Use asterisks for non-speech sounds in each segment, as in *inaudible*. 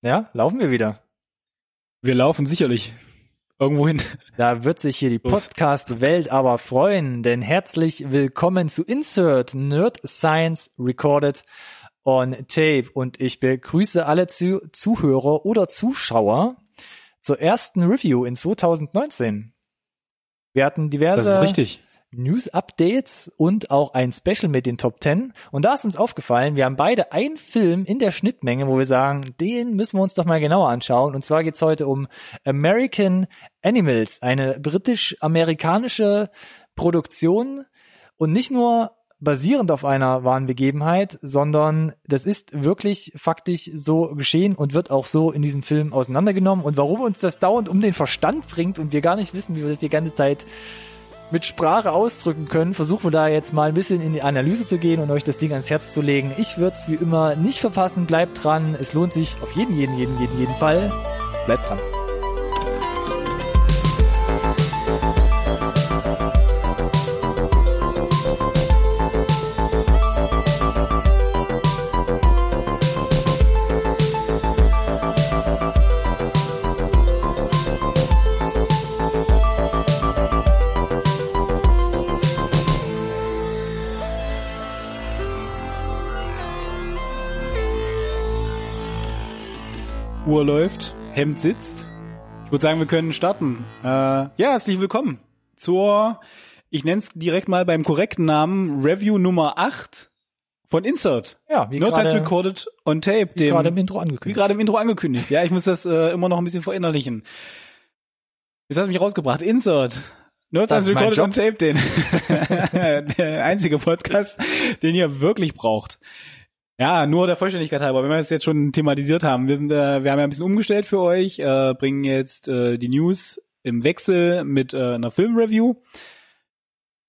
Ja, laufen wir wieder. Wir laufen sicherlich irgendwo hin. Da wird sich hier die Podcast-Welt aber freuen, denn herzlich willkommen zu Insert Nerd Science Recorded on Tape und ich begrüße alle zu Zuhörer oder Zuschauer zur ersten Review in 2019. Wir hatten diverse Das ist richtig. News-Updates und auch ein Special mit den Top 10. Und da ist uns aufgefallen, wir haben beide einen Film in der Schnittmenge, wo wir sagen, den müssen wir uns doch mal genauer anschauen. Und zwar geht's heute um American Animals, eine britisch-amerikanische Produktion und nicht nur basierend auf einer wahren Begebenheit, sondern das ist wirklich faktisch so geschehen und wird auch so in diesem Film auseinandergenommen. Und warum uns das dauernd um den Verstand bringt und wir gar nicht wissen, wie wir das die ganze Zeit mit Sprache ausdrücken können, versuchen wir da jetzt mal ein bisschen in die Analyse zu gehen und euch das Ding ans Herz zu legen. Ich würde es wie immer nicht verpassen, bleibt dran. Es lohnt sich auf jeden, jeden, jeden, jeden, jeden Fall. Bleibt dran. Uhr läuft, Hemd sitzt. Ich würde sagen, wir können starten. Äh, ja, herzlich willkommen zur, ich nenne es direkt mal beim korrekten Namen, Review Nummer 8 von Insert. Ja, wie Nerds Recorded on Tape. wie gerade im Intro wie angekündigt. gerade im Intro angekündigt. Ja, ich muss das äh, immer noch ein bisschen verinnerlichen. Jetzt hast du mich rausgebracht. Insert. Nerds Das Recorded on Tape, den *laughs* der einzige Podcast, den ihr wirklich braucht. Ja, nur der Vollständigkeit halber, wenn wir es jetzt schon thematisiert haben. Wir sind, äh, wir haben ja ein bisschen umgestellt für euch, äh, bringen jetzt äh, die News im Wechsel mit äh, einer Filmreview.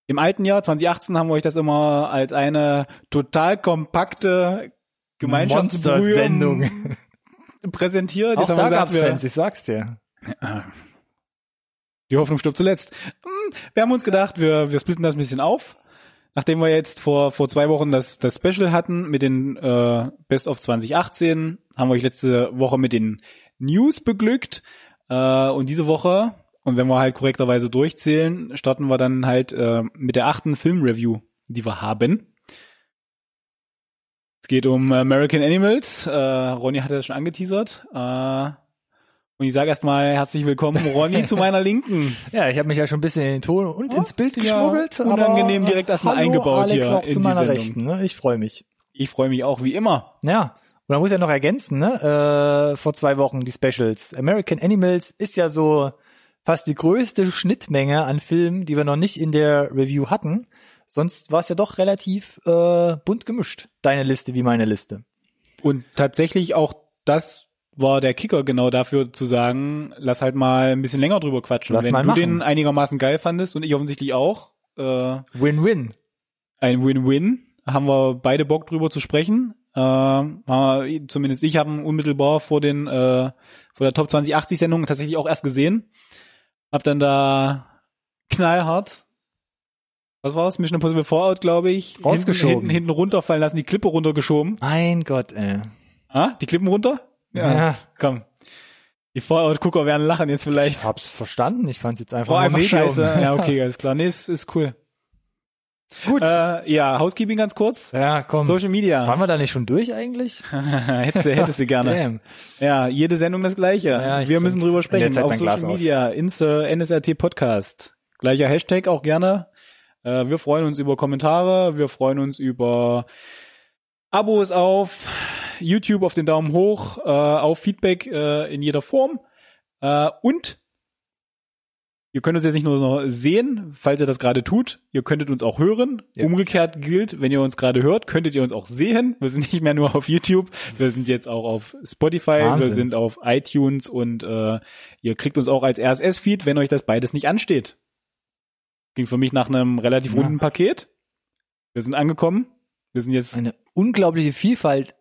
Im alten Jahr 2018 haben wir euch das immer als eine total kompakte Gemeinschaftsbrühe Monster-Sendung. präsentiert. Auch Jetzt haben da wir gesagt, wir, Fans, ich sag's dir. die Hoffnung stirbt zuletzt. Hm, Wir haben uns gedacht, wir, wir splitten das ein bisschen auf. Nachdem wir jetzt vor, vor zwei Wochen das, das Special hatten mit den äh, Best of 2018, haben wir euch letzte Woche mit den News beglückt. Äh, und diese Woche, und wenn wir halt korrekterweise durchzählen, starten wir dann halt äh, mit der achten Filmreview, die wir haben. Es geht um American Animals. Äh, Ronny hat das schon angeteasert. Äh, und ich sage erstmal herzlich willkommen, Ronny, zu meiner Linken. *laughs* Ja, ich habe mich ja schon ein bisschen in den Ton und ins Bild ja geschmuggelt. unangenehm aber, direkt erstmal hallo, eingebaut Alex hier auch in zu meiner Sendung. Rechten. Ne? Ich freue mich. Ich freue mich auch wie immer. Ja. Und man muss ja noch ergänzen, ne? Äh, vor zwei Wochen die Specials. American Animals ist ja so fast die größte Schnittmenge an Filmen, die wir noch nicht in der Review hatten. Sonst war es ja doch relativ äh, bunt gemischt. Deine Liste wie meine Liste. Und tatsächlich auch das war der Kicker genau dafür zu sagen, lass halt mal ein bisschen länger drüber quatschen. Lass Wenn du machen. den einigermaßen geil fandest und ich offensichtlich auch, äh, Win-win. ein Win-Win, haben wir beide Bock drüber zu sprechen. Äh, wir, zumindest ich habe ihn unmittelbar vor den äh, vor der Top 2080 Sendung tatsächlich auch erst gesehen. Hab dann da knallhart was war's? Mission Impossible Fallout, glaube ich. Rausgeschoben. Hinten, hinten, hinten runterfallen lassen, die Klippe runtergeschoben. Mein Gott, ey. Ah, die Klippen runter? Ja. Komm. Die Fallout-Gucker werden lachen jetzt Ich vielleicht. hab's verstanden. Ich fand's jetzt einfach, War einfach scheiße. *laughs* Ja, okay, alles klar. Nee, ist, ist cool. Gut. Äh, ja, Housekeeping ganz kurz. ja, komm. Social Media. Waren wir da nicht schon durch eigentlich? *laughs* hättest du, hättest du *laughs* gerne. Damn. Ja, jede Sendung das gleiche. Ja, ich Wir müssen drüber sprechen. Auf Glas Social aus. Media, Insta, NSRT Podcast. Gleicher Hashtag auch gerne. Äh, wir freuen uns über Kommentare, wir freuen uns über Abos auf YouTube, auf den Daumen hoch, äh, auf Feedback äh, in jeder Form. Äh, und ihr könnt uns jetzt nicht nur noch sehen, falls ihr das gerade tut, ihr könntet uns auch hören. Ja. Umgekehrt gilt, wenn ihr uns gerade hört, könntet ihr uns auch sehen. Wir sind nicht mehr nur auf YouTube, wir sind jetzt auch auf Spotify, wir Wahnsinn. sind auf iTunes und äh, ihr kriegt uns auch als RSS-Feed, wenn euch das beides nicht ansteht. Ging für mich nach einem relativ Ja. runden Paket. Wir sind angekommen. Wir sind jetzt Eine unglaubliche Vielfalt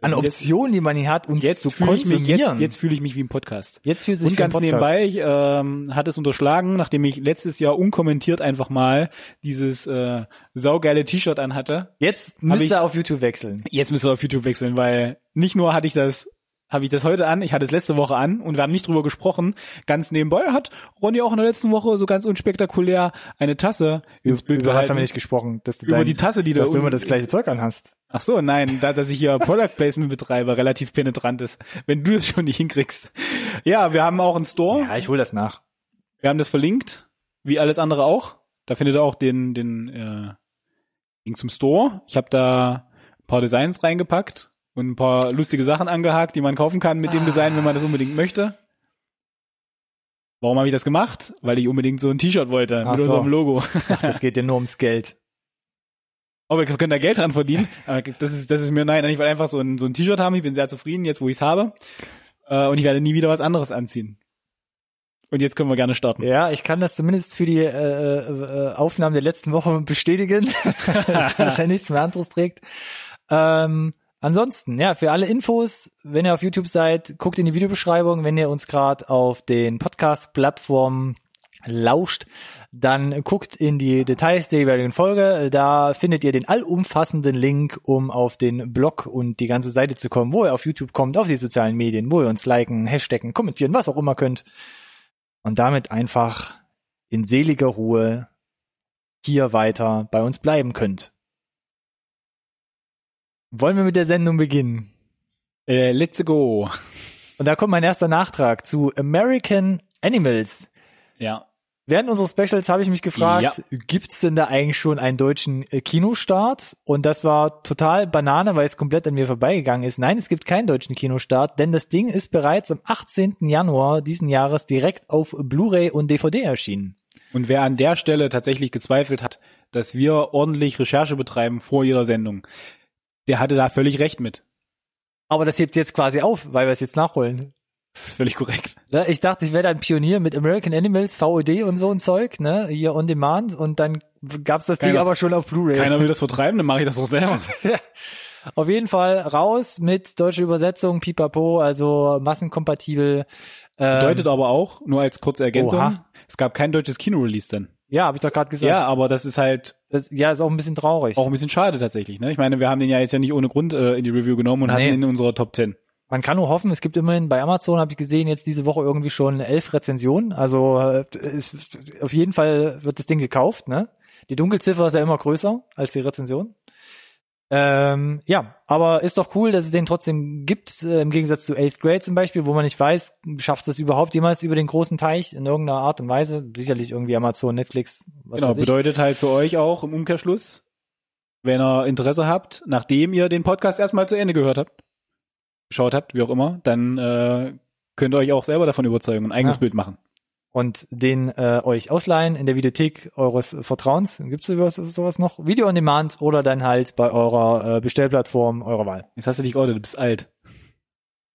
an jetzt- Optionen, die man hier hat, uns jetzt zu fühle ich mich konsumieren. jetzt jetzt fühle ich mich wie im Podcast. jetzt fühlt sich Und ganz nebenbei, ich ähm, hat es unterschlagen, nachdem ich letztes Jahr unkommentiert einfach mal dieses äh, saugeile T-Shirt anhatte. Jetzt müsst ich- ihr auf YouTube wechseln. Jetzt wir auf YouTube wechseln, weil nicht nur hatte ich das habe ich das heute an. Ich hatte es letzte Woche an und wir haben nicht drüber gesprochen. Ganz nebenbei hat Ronny auch in der letzten Woche so ganz unspektakulär eine Tasse ins Bild Über gehalten. haben wir nicht gesprochen? Dass du Über dein, die Tasse, die dass da du immer das gleiche Zeug anhast. Ach so, nein, da, dass ich hier *laughs* Product Placement betreibe, relativ penetrant ist. Wenn du das schon nicht hinkriegst. Ja, wir haben auch einen Store. Ja, ich hol das nach. Wir haben das verlinkt, wie alles andere auch. Da findet ihr auch den, den äh, Link zum Store. Ich habe da ein paar Designs reingepackt und ein paar lustige Sachen angehakt, die man kaufen kann mit dem Design, wenn man das unbedingt möchte. Warum habe ich das gemacht? Weil ich unbedingt so ein T-Shirt wollte Ach mit so. unserem Logo. Ach, das geht dir nur ums Geld. Aber wir können da Geld dran verdienen. Aber das ist, das ist mir nein. Ich will einfach so ein, so ein T-Shirt haben. Ich bin sehr zufrieden, jetzt wo ich es habe. Äh, Und ich werde nie wieder was anderes anziehen. Und jetzt können wir gerne starten. Ja, ich kann das zumindest für die äh, äh, Aufnahmen der letzten Woche bestätigen, *laughs* dass er nichts mehr anderes trägt. Ähm, ansonsten, ja, für alle Infos, wenn ihr auf YouTube seid, guckt in die Videobeschreibung. Wenn ihr uns gerade auf den Podcast-Plattformen lauscht, dann guckt in die Details der jeweiligen Folge. Da findet ihr den allumfassenden Link, um auf den Blog und die ganze Seite zu kommen, wo ihr auf YouTube kommt, auf die sozialen Medien, wo ihr uns liken, hashtaggen, kommentieren, was auch immer könnt. Und damit einfach in seliger Ruhe hier weiter bei uns bleiben könnt. Wollen wir mit der Sendung beginnen? Äh, let's go. Und da kommt mein erster Nachtrag zu American Animals. Ja. Während unseres Specials habe ich mich gefragt, gibt's denn da eigentlich schon einen deutschen äh, Kinostart? Und das war total Banane, weil es komplett an mir vorbeigegangen ist. Nein, es gibt keinen deutschen Kinostart, denn das Ding ist bereits am 18. Januar diesen Jahres direkt auf Blu-ray und DVD erschienen. Und wer an der Stelle tatsächlich gezweifelt hat, dass wir ordentlich Recherche betreiben vor jeder Sendung, der hatte da völlig recht mit. Aber das hebt jetzt quasi auf, weil wir es jetzt nachholen. Das ist völlig korrekt. Ne, Ich dachte, ich wäre ein Pionier mit American Animals, VOD und so ein Zeug, ne, hier on demand und dann gab's das Ding Keiner- aber schon auf Blu-ray. Keiner will das vertreiben, dann mache ich das doch selber. *laughs* Auf jeden Fall raus mit deutscher Übersetzung, pipapo, also massenkompatibel. Ähm, Bedeutet aber auch, nur als kurze Ergänzung, Oha. es gab kein deutsches Kino-Release dann. Ja, habe ich doch gerade gesagt. Ja, aber das ist halt Das, ja, ist auch ein bisschen traurig. auch ein bisschen schade tatsächlich. Ne? Ich meine, wir haben den ja jetzt ja nicht ohne Grund äh, in die Review genommen und hatten Nee. ihn in unserer Top 10. Man kann nur hoffen, es gibt immerhin bei Amazon, habe ich gesehen, jetzt diese Woche irgendwie schon elf Rezensionen. Also äh, ist, auf jeden Fall wird das Ding gekauft. Ne? Die Dunkelziffer ist ja immer größer als die Rezension. Ähm, ja, aber ist doch cool, dass es den trotzdem gibt, äh, im Gegensatz zu Eighth Grade zum Beispiel, wo man nicht weiß, schafft es überhaupt jemals über den großen Teich in irgendeiner Art und Weise. Sicherlich irgendwie Amazon, Netflix, was Genau, weiß ich. bedeutet halt für euch auch im Umkehrschluss, wenn ihr Interesse habt, nachdem ihr den Podcast erstmal zu Ende gehört habt, geschaut habt, wie auch immer, dann äh, könnt ihr euch auch selber davon überzeugen und ein eigenes Ja. Bild machen. Und den äh, euch ausleihen in der Videothek eures Vertrauens. Gibt's sowas, sowas noch? Video on Demand oder dann halt bei eurer äh, Bestellplattform eurer Wahl. Jetzt hast du dich geoutet, du bist alt.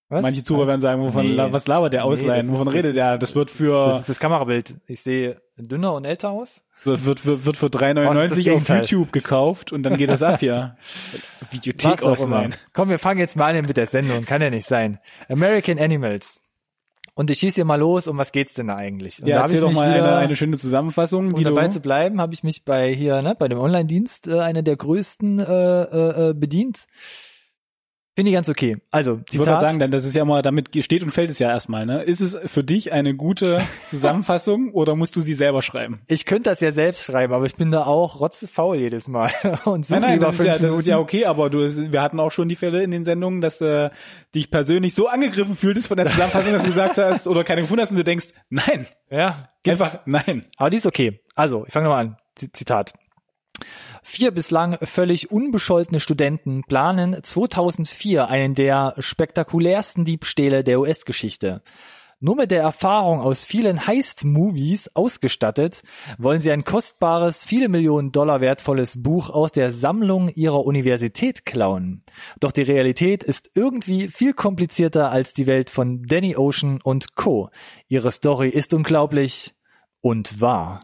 Was? Manche Zuhörer werden sagen, wovon, Nee. la- was labert der Nee, ausleihen, das ist- wovon das redet ist- der? Das wird für, Das ist das Kamerabild. Ich sehe dünner und älter aus. wird, wird, wird, wird für Was ist 3,99 das auf? YouTube gekauft und dann geht das ab hier. *laughs* Videothek ausleihen. Komm, wir fangen jetzt mal an mit der Sendung. Kann ja nicht sein. American Animals. Und ich schieße hier mal los. Um was geht's denn da eigentlich? Und Ja, da erzähl ich doch mal wieder, eine, eine schöne Zusammenfassung, um dabei zu bleiben, habe ich mich bei hier, ne, bei dem Online-Dienst, äh, einer der größten, äh, äh, äh, bedient. Finde ich ganz okay. Also, Ich würde Zitat. sagen, denn das ist ja mal, damit steht und fällt es ja erstmal, ne? Ist es für dich eine gute *laughs* Zusammenfassung oder musst du sie selber schreiben? ich könnte das ja selbst schreiben, aber ich bin da auch rotzefaul jedes Mal *laughs* und Nein, nein, das ist, ja, das ist ja okay, aber du, wir hatten auch schon die Fälle in den Sendungen, dass äh, dich persönlich so angegriffen fühltest von der Zusammenfassung, dass du gesagt *laughs* hast oder keine gefunden hast und du denkst, nein, ja, gibt's. einfach nein. Aber die ist okay. Also, ich fange nochmal an. Z Zitat. Vier bislang völlig unbescholtene Studenten planen 2004 einen der spektakulärsten Diebstähle der US-Geschichte. Nur mit der Erfahrung aus vielen Heist-Movies ausgestattet, wollen sie ein kostbares, viele Millionen Dollar wertvolles Buch aus der Sammlung ihrer Universität klauen. Doch die Realität ist irgendwie viel komplizierter als die Welt von Danny Ocean und Co. Ihre Story ist unglaublich und wahr.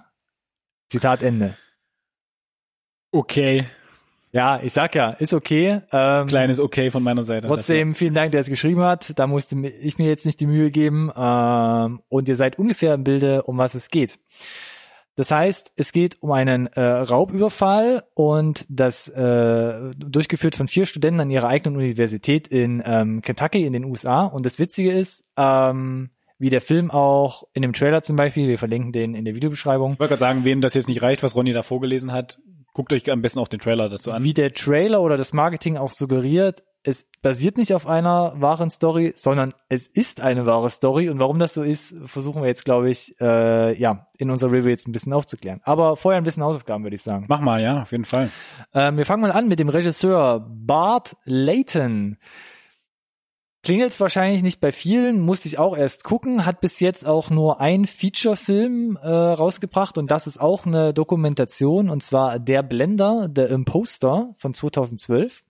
Zitat Ende. Okay, Ja, ich sag ja, ist okay. Ähm, kleines Okay von meiner Seite. Trotzdem vielen Dank, der es geschrieben hat. Da musste ich mir jetzt nicht die Mühe geben. Ähm, und ihr seid ungefähr im Bilde, um was es geht. Das heißt, es geht um einen äh, Raubüberfall und das äh, durchgeführt von vier Studenten an ihrer eigenen Universität in ähm, Kentucky in den USA. Und das Witzige ist, ähm, wie der Film auch in dem Trailer zum Beispiel, wir verlinken den in der Videobeschreibung, Ich wollte gerade sagen, wem das jetzt nicht reicht, was Ronny da vorgelesen hat, guckt euch am besten auch den Trailer dazu an. wie der Trailer oder das Marketing auch suggeriert, es basiert nicht auf einer wahren Story, sondern es ist eine wahre Story. Und warum das so ist, versuchen wir jetzt, glaube ich, äh, ja, in unserer Review jetzt ein bisschen aufzuklären. Aber vorher ein bisschen Hausaufgaben, würde ich sagen. Mach mal, ja, auf jeden Fall. Ähm, wir fangen mal an mit dem Regisseur Bart Layton. Klingelt wahrscheinlich nicht bei vielen, musste ich auch erst gucken, hat bis jetzt auch nur ein Feature-Film äh, rausgebracht und das ist auch eine Dokumentation und zwar Der Blender, The Imposter von 2012.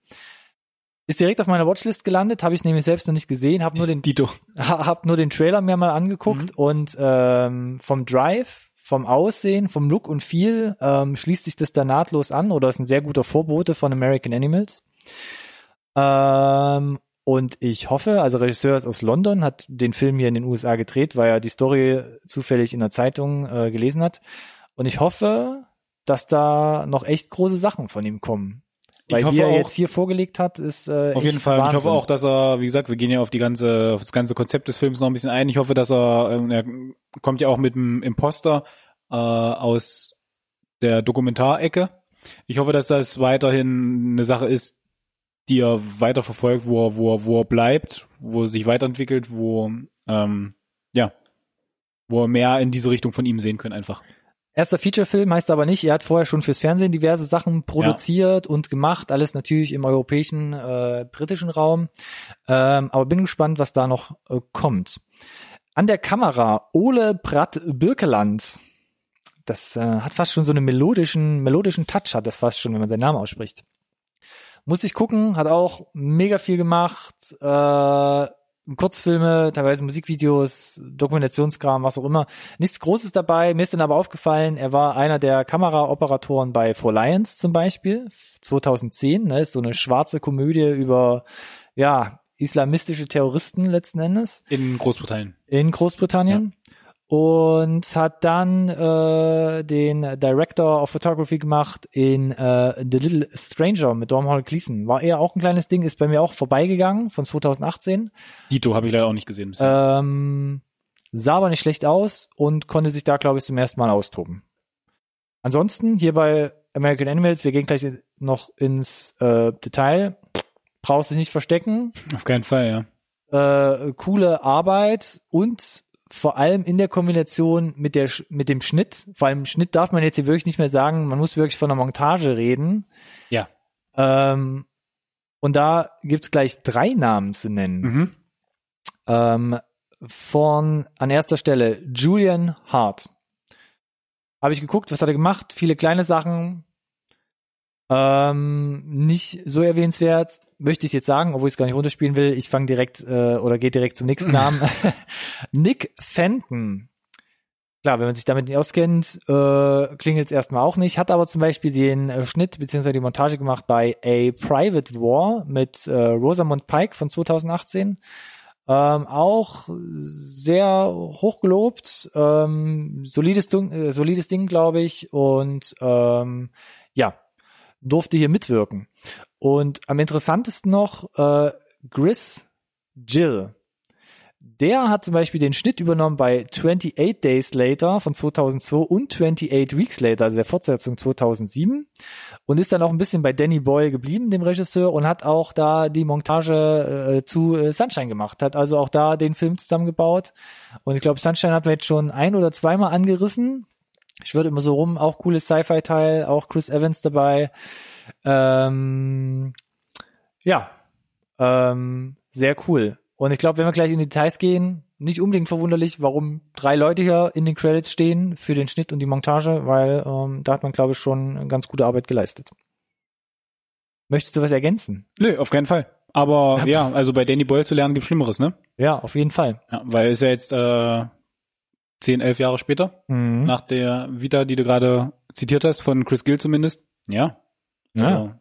Ist direkt auf meiner Watchlist gelandet, habe ich nämlich selbst noch nicht gesehen, habe nur den Dito. ha- hab nur den Trailer mir mal angeguckt und ähm, vom Drive, vom Aussehen, vom Look und Feel ähm, schließt sich das da nahtlos an oder ist ein sehr guter Vorbote von American Animals. Ähm, und ich hoffe, also Regisseur ist aus London, hat den Film hier in den USA gedreht, weil er die Story zufällig in der Zeitung äh, gelesen hat. Und ich hoffe, dass da noch echt große Sachen von ihm kommen. Ich Weil hoffe wie er auch- jetzt hier vorgelegt hat, ist äh, Auf jeden Fall. Und Ich Wahnsinn. hoffe auch, dass er, wie gesagt, wir gehen ja auf die ganze, auf das ganze Konzept des Films noch ein bisschen ein. Ich hoffe, dass er, ähm, er kommt ja auch mit dem Imposter äh, aus der Dokumentarecke. Ich hoffe, dass das weiterhin eine Sache ist, die er weiter verfolgt, wo er, wo er, wo er bleibt, wo er sich weiterentwickelt, wo ähm, ja, wo wir mehr in diese Richtung von ihm sehen können einfach. Erster Feature-Film heißt aber nicht, er hat vorher schon fürs Fernsehen diverse Sachen produziert und gemacht, alles natürlich im europäischen, äh, britischen Raum. Ähm, aber bin gespannt, was da noch äh, kommt. An der Kamera Ole Bratt Birkeland. Das äh, hat fast schon so einen melodischen, melodischen Touch, hat das fast schon, wenn man seinen Namen ausspricht. Muss ich gucken, hat auch mega viel gemacht. Äh, Kurzfilme, teilweise Musikvideos, Dokumentationskram, was auch immer. Nichts Großes dabei. Mir ist dann aber aufgefallen, er war einer der Kameraoperatoren bei For Lions zum Beispiel, 2010. Ne, ist so eine schwarze Komödie über, ja, islamistische Terroristen letzten Endes In Großbritannien. in Großbritannien. Und hat dann äh, den Director of Photography gemacht in äh, The Little Stranger mit Domhnall Gleeson. War eher auch ein kleines Ding, ist bei mir auch vorbeigegangen von 2018. Dito habe ich leider auch nicht gesehen. bisher. Ähm, sah aber nicht schlecht aus und konnte sich da, glaube ich, zum ersten Mal austoben. Ansonsten hier bei American Animals, wir gehen gleich noch ins äh, Detail. Brauchst dich nicht verstecken. Auf keinen Fall, ja. Äh, coole Arbeit und vor allem in der Kombination mit der mit dem Schnitt. Vor allem Schnitt darf man jetzt hier wirklich nicht mehr sagen. Man muss wirklich von der Montage reden. Ja. Ähm, und da gibt's gleich drei Namen zu nennen. Mhm. Ähm, von an erster Stelle Julian Hart. Habe ich geguckt, was hat er gemacht? Viele kleine Sachen. Ähm, nicht so erwähnenswert, möchte ich jetzt sagen, obwohl ich es gar nicht runterspielen will. Ich fange direkt äh, oder geht direkt zum nächsten Namen. *laughs* Nick Fenton. Klar, wenn man sich damit nicht auskennt, äh, klingelt es erstmal auch nicht. Hat aber zum Beispiel den äh, Schnitt bzw. die Montage gemacht bei A Private War mit äh, Rosamund Pike von 2018. Ähm, auch sehr hochgelobt, ähm, solides, Ding- äh, solides Ding, glaube ich. Und ähm, ja, durfte hier mitwirken. Und am interessantesten noch äh, Gris Jill. Der hat zum Beispiel den Schnitt übernommen bei 28 Days Later von 2002 und 28 Weeks Later, also der Fortsetzung 2007 und ist dann auch ein bisschen bei Danny Boyle geblieben, dem Regisseur, und hat auch da die Montage äh, zu äh, Sunshine gemacht, hat also auch da den Film zusammengebaut. Und ich glaube, Sunshine hat wir jetzt schon ein oder zweimal angerissen. Ich würde immer so rum, auch cooles Sci-Fi-Teil, auch Chris Evans dabei. Ähm, ja, ähm, sehr cool. Und ich glaube, wenn wir gleich in die Details gehen, nicht unbedingt verwunderlich, warum drei Leute hier in den Credits stehen für den Schnitt und die Montage, weil ähm, da hat man, glaube ich, schon ganz gute Arbeit geleistet. Möchtest du was ergänzen? Nö, auf keinen Fall. Aber *laughs* ja, also bei Danny Boyle zu lernen gibt Schlimmeres, ne? Ja, auf jeden Fall. Ja, weil ist ja jetzt äh, zehn, elf Jahre später, Mhm. nach der Vita, die du gerade zitiert hast, von Chris Gill zumindest. Ja. Ja. Also,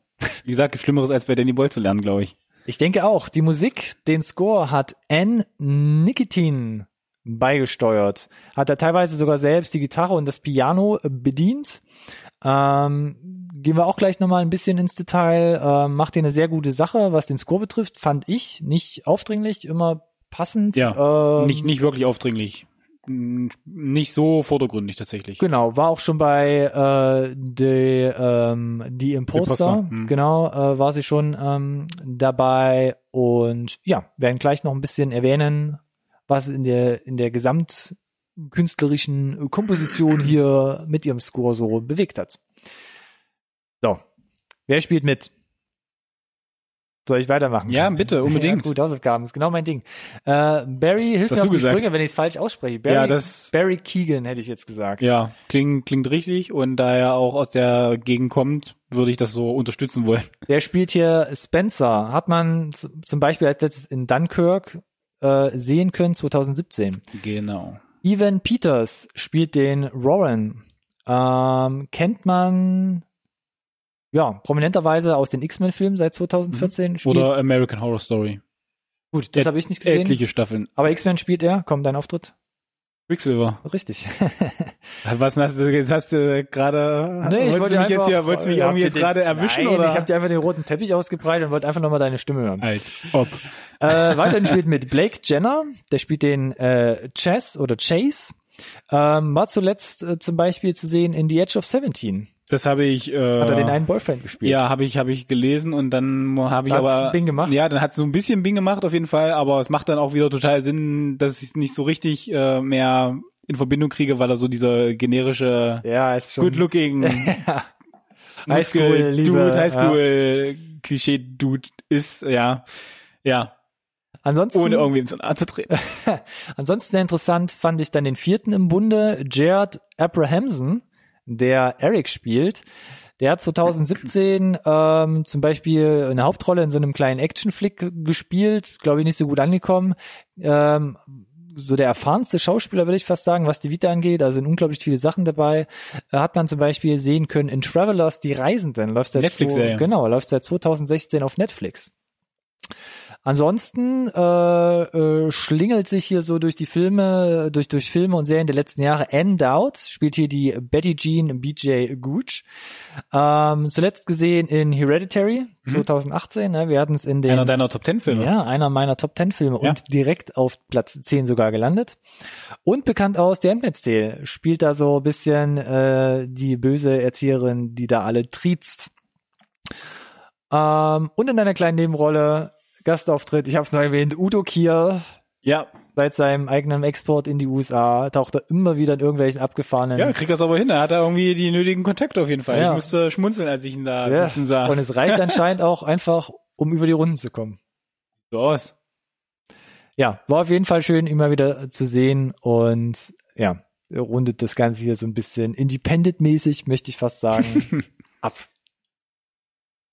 wie gesagt, gibt Schlimmeres als bei Danny Boyle zu lernen, glaube ich. Ich denke auch. Die Musik, den Score hat Ann Nikitin beigesteuert. Hat er teilweise sogar selbst die Gitarre und das Piano bedient. Ähm, gehen wir auch gleich nochmal ein bisschen ins Detail. Ähm, macht hier eine sehr gute Sache, was den Score betrifft, fand ich. Nicht aufdringlich, immer passend. Ja, ähm, nicht, nicht wirklich aufdringlich. Nicht so vordergründig tatsächlich. Genau, war auch schon bei äh, die, ähm, die Imposter, Imposter, hm. genau, äh, war sie schon ähm, dabei und ja, werden gleich noch ein bisschen erwähnen, was in der in der gesamtkünstlerischen Komposition hier mit ihrem Score so bewegt hat. So, wer spielt mit? Soll ich weitermachen? Ja, bitte, *laughs* unbedingt. Ja, gut, Hausaufgaben, ist genau mein Ding. Äh, Barry, hilf mir auf die gesagt. Sprünge, wenn ich es falsch ausspreche. Barry, Ja, das- Barry Keegan hätte ich jetzt gesagt. Ja, klingt, klingt richtig und da er auch aus der Gegend kommt, würde ich das so unterstützen wollen. *laughs* Der spielt hier Spencer. Hat man zum Beispiel als letztes in Dunkirk äh, sehen können, 2017. Genau. Evan Peters spielt den Rowan. Ähm, kennt man ja prominenterweise aus den X-Men-Filmen seit 2014. Spielt, Oder American Horror Story. gut, das habe ich nicht gesehen. Etliche Staffeln. Aber X-Men spielt er. Kommt dein Auftritt? Quicksilver. Richtig. *laughs* Was hast du, jetzt hast du gerade, wolltest du mich jetzt hier, wolltest du mich irgendwie jetzt gerade erwischen Nein, oder? ich habe dir einfach den roten Teppich ausgebreitet und wollte einfach nochmal deine Stimme hören. Als ob. Äh, weiterhin spielt mit Blake Jenner, der spielt den äh, Chess oder Chase. Ähm, war zuletzt äh, zum Beispiel zu sehen in The Edge of 17. Das habe ich, äh, Hat er den einen Boyfriend gespielt. ja, habe ich, habe ich gelesen und dann habe ich hat's aber, Bing gemacht. ja, dann hat so ein bisschen Bing gemacht auf jeden Fall, aber es macht dann auch wieder total Sinn, dass ich es nicht so richtig äh, mehr in Verbindung kriege, weil er so dieser generische Ja, ist schon. good looking *laughs* Highschool, Liebe, Dude, Highschool Klischee Dude ist, ja, ja, Ansonsten, ohne irgendwie ins Nahe zu treten. *laughs* ansonsten interessant fand ich dann den vierten im Bunde, Jared Abrahamson, der Eric spielt. Der hat 2017 ähm, zum Beispiel eine Hauptrolle in so einem kleinen Actionflick gespielt, glaube ich nicht so gut angekommen. Ähm, so der erfahrenste Schauspieler, würde ich fast sagen, was die Vita angeht. Da sind unglaublich viele Sachen dabei. Äh, hat man zum Beispiel sehen können in Travelers, die Reisenden. Läuft seit Netflix-Serie. zwei- Genau, läuft seit 2016 auf Netflix. Ansonsten äh, äh, schlingelt sich hier so durch die Filme, durch durch Filme und Serien der letzten Jahre. Anne Dowd spielt hier die Betty Jean BJ Gooch. Ähm, zuletzt gesehen in Hereditary 2018. Ne? Wir hatten es in den Einer deiner Top Ten Filme. ja, einer meiner Top Ten Filme Ja. und direkt auf Platz 10 sogar gelandet. Und bekannt aus The Handmaid's Tale. Spielt da so ein bisschen äh, die böse Erzieherin, die da alle triezt. Ähm, und in einer kleinen Nebenrolle, Gastauftritt, ich habe es noch erwähnt, Udo Kier. Ja, Seit seinem eigenen Export in die USA taucht er immer wieder in irgendwelchen abgefahrenen ja, kriegt das aber hin. Er hat da irgendwie die nötigen Kontakte auf jeden Fall. Ja. Ich musste schmunzeln, als ich ihn da Ja. sitzen sah. Und es reicht anscheinend auch einfach, um über die Runden zu kommen. *laughs* so aus. ja, war auf jeden Fall schön, mal wieder zu sehen und ja, rundet das Ganze hier so ein bisschen independent-mäßig, möchte ich fast sagen, *laughs* ab.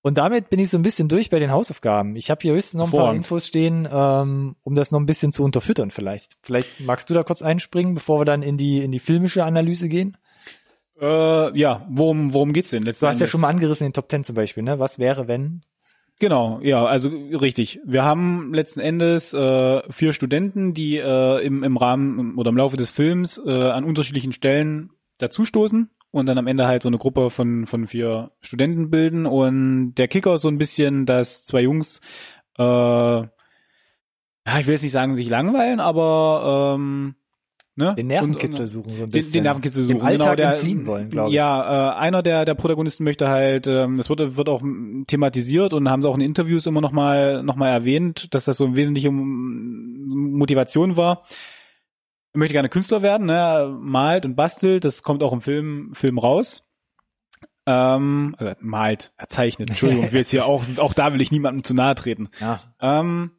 Und damit bin ich so ein bisschen durch bei den Hausaufgaben. Ich habe hier höchstens noch ein paar Hervorragend. Infos stehen, ähm, um das noch ein bisschen zu unterfüttern vielleicht. Vielleicht magst du da kurz einspringen, bevor wir dann in die in die filmische Analyse gehen. Äh, ja, worum, worum geht's denn? Du hast ja schon mal angerissen in den Top Ten zum Beispiel, ne? Was wäre, wenn? Genau, ja, also richtig. Wir haben letzten Endes äh, vier Studenten, die äh, im, im Rahmen oder im Laufe des Films äh, an unterschiedlichen Stellen dazustoßen und dann am Ende halt so eine Gruppe von, von vier Studenten bilden. Und der Kicker ist so ein bisschen, dass zwei Jungs, äh, ja, ich will jetzt nicht sagen, sich langweilen, aber ähm, ne? Den Nervenkitzel suchen so ein den, bisschen. den Nervenkitzel suchen. Dem Alltag genau, der, entfliehen wollen, glaube ich. Ja, äh, einer der, der Protagonisten möchte halt, ähm, das wird, wird auch thematisiert und haben sie auch in Interviews immer noch mal, noch mal erwähnt, dass das so eine wesentliche Motivation war. Er möchte gerne Künstler werden, ne? malt und bastelt, das kommt auch im Film, Film raus. Ähm, also malt, er zeichnet, Entschuldigung, *laughs* ich will jetzt hier auch, auch da will ich niemandem zu nahe treten. Ja, Ähm,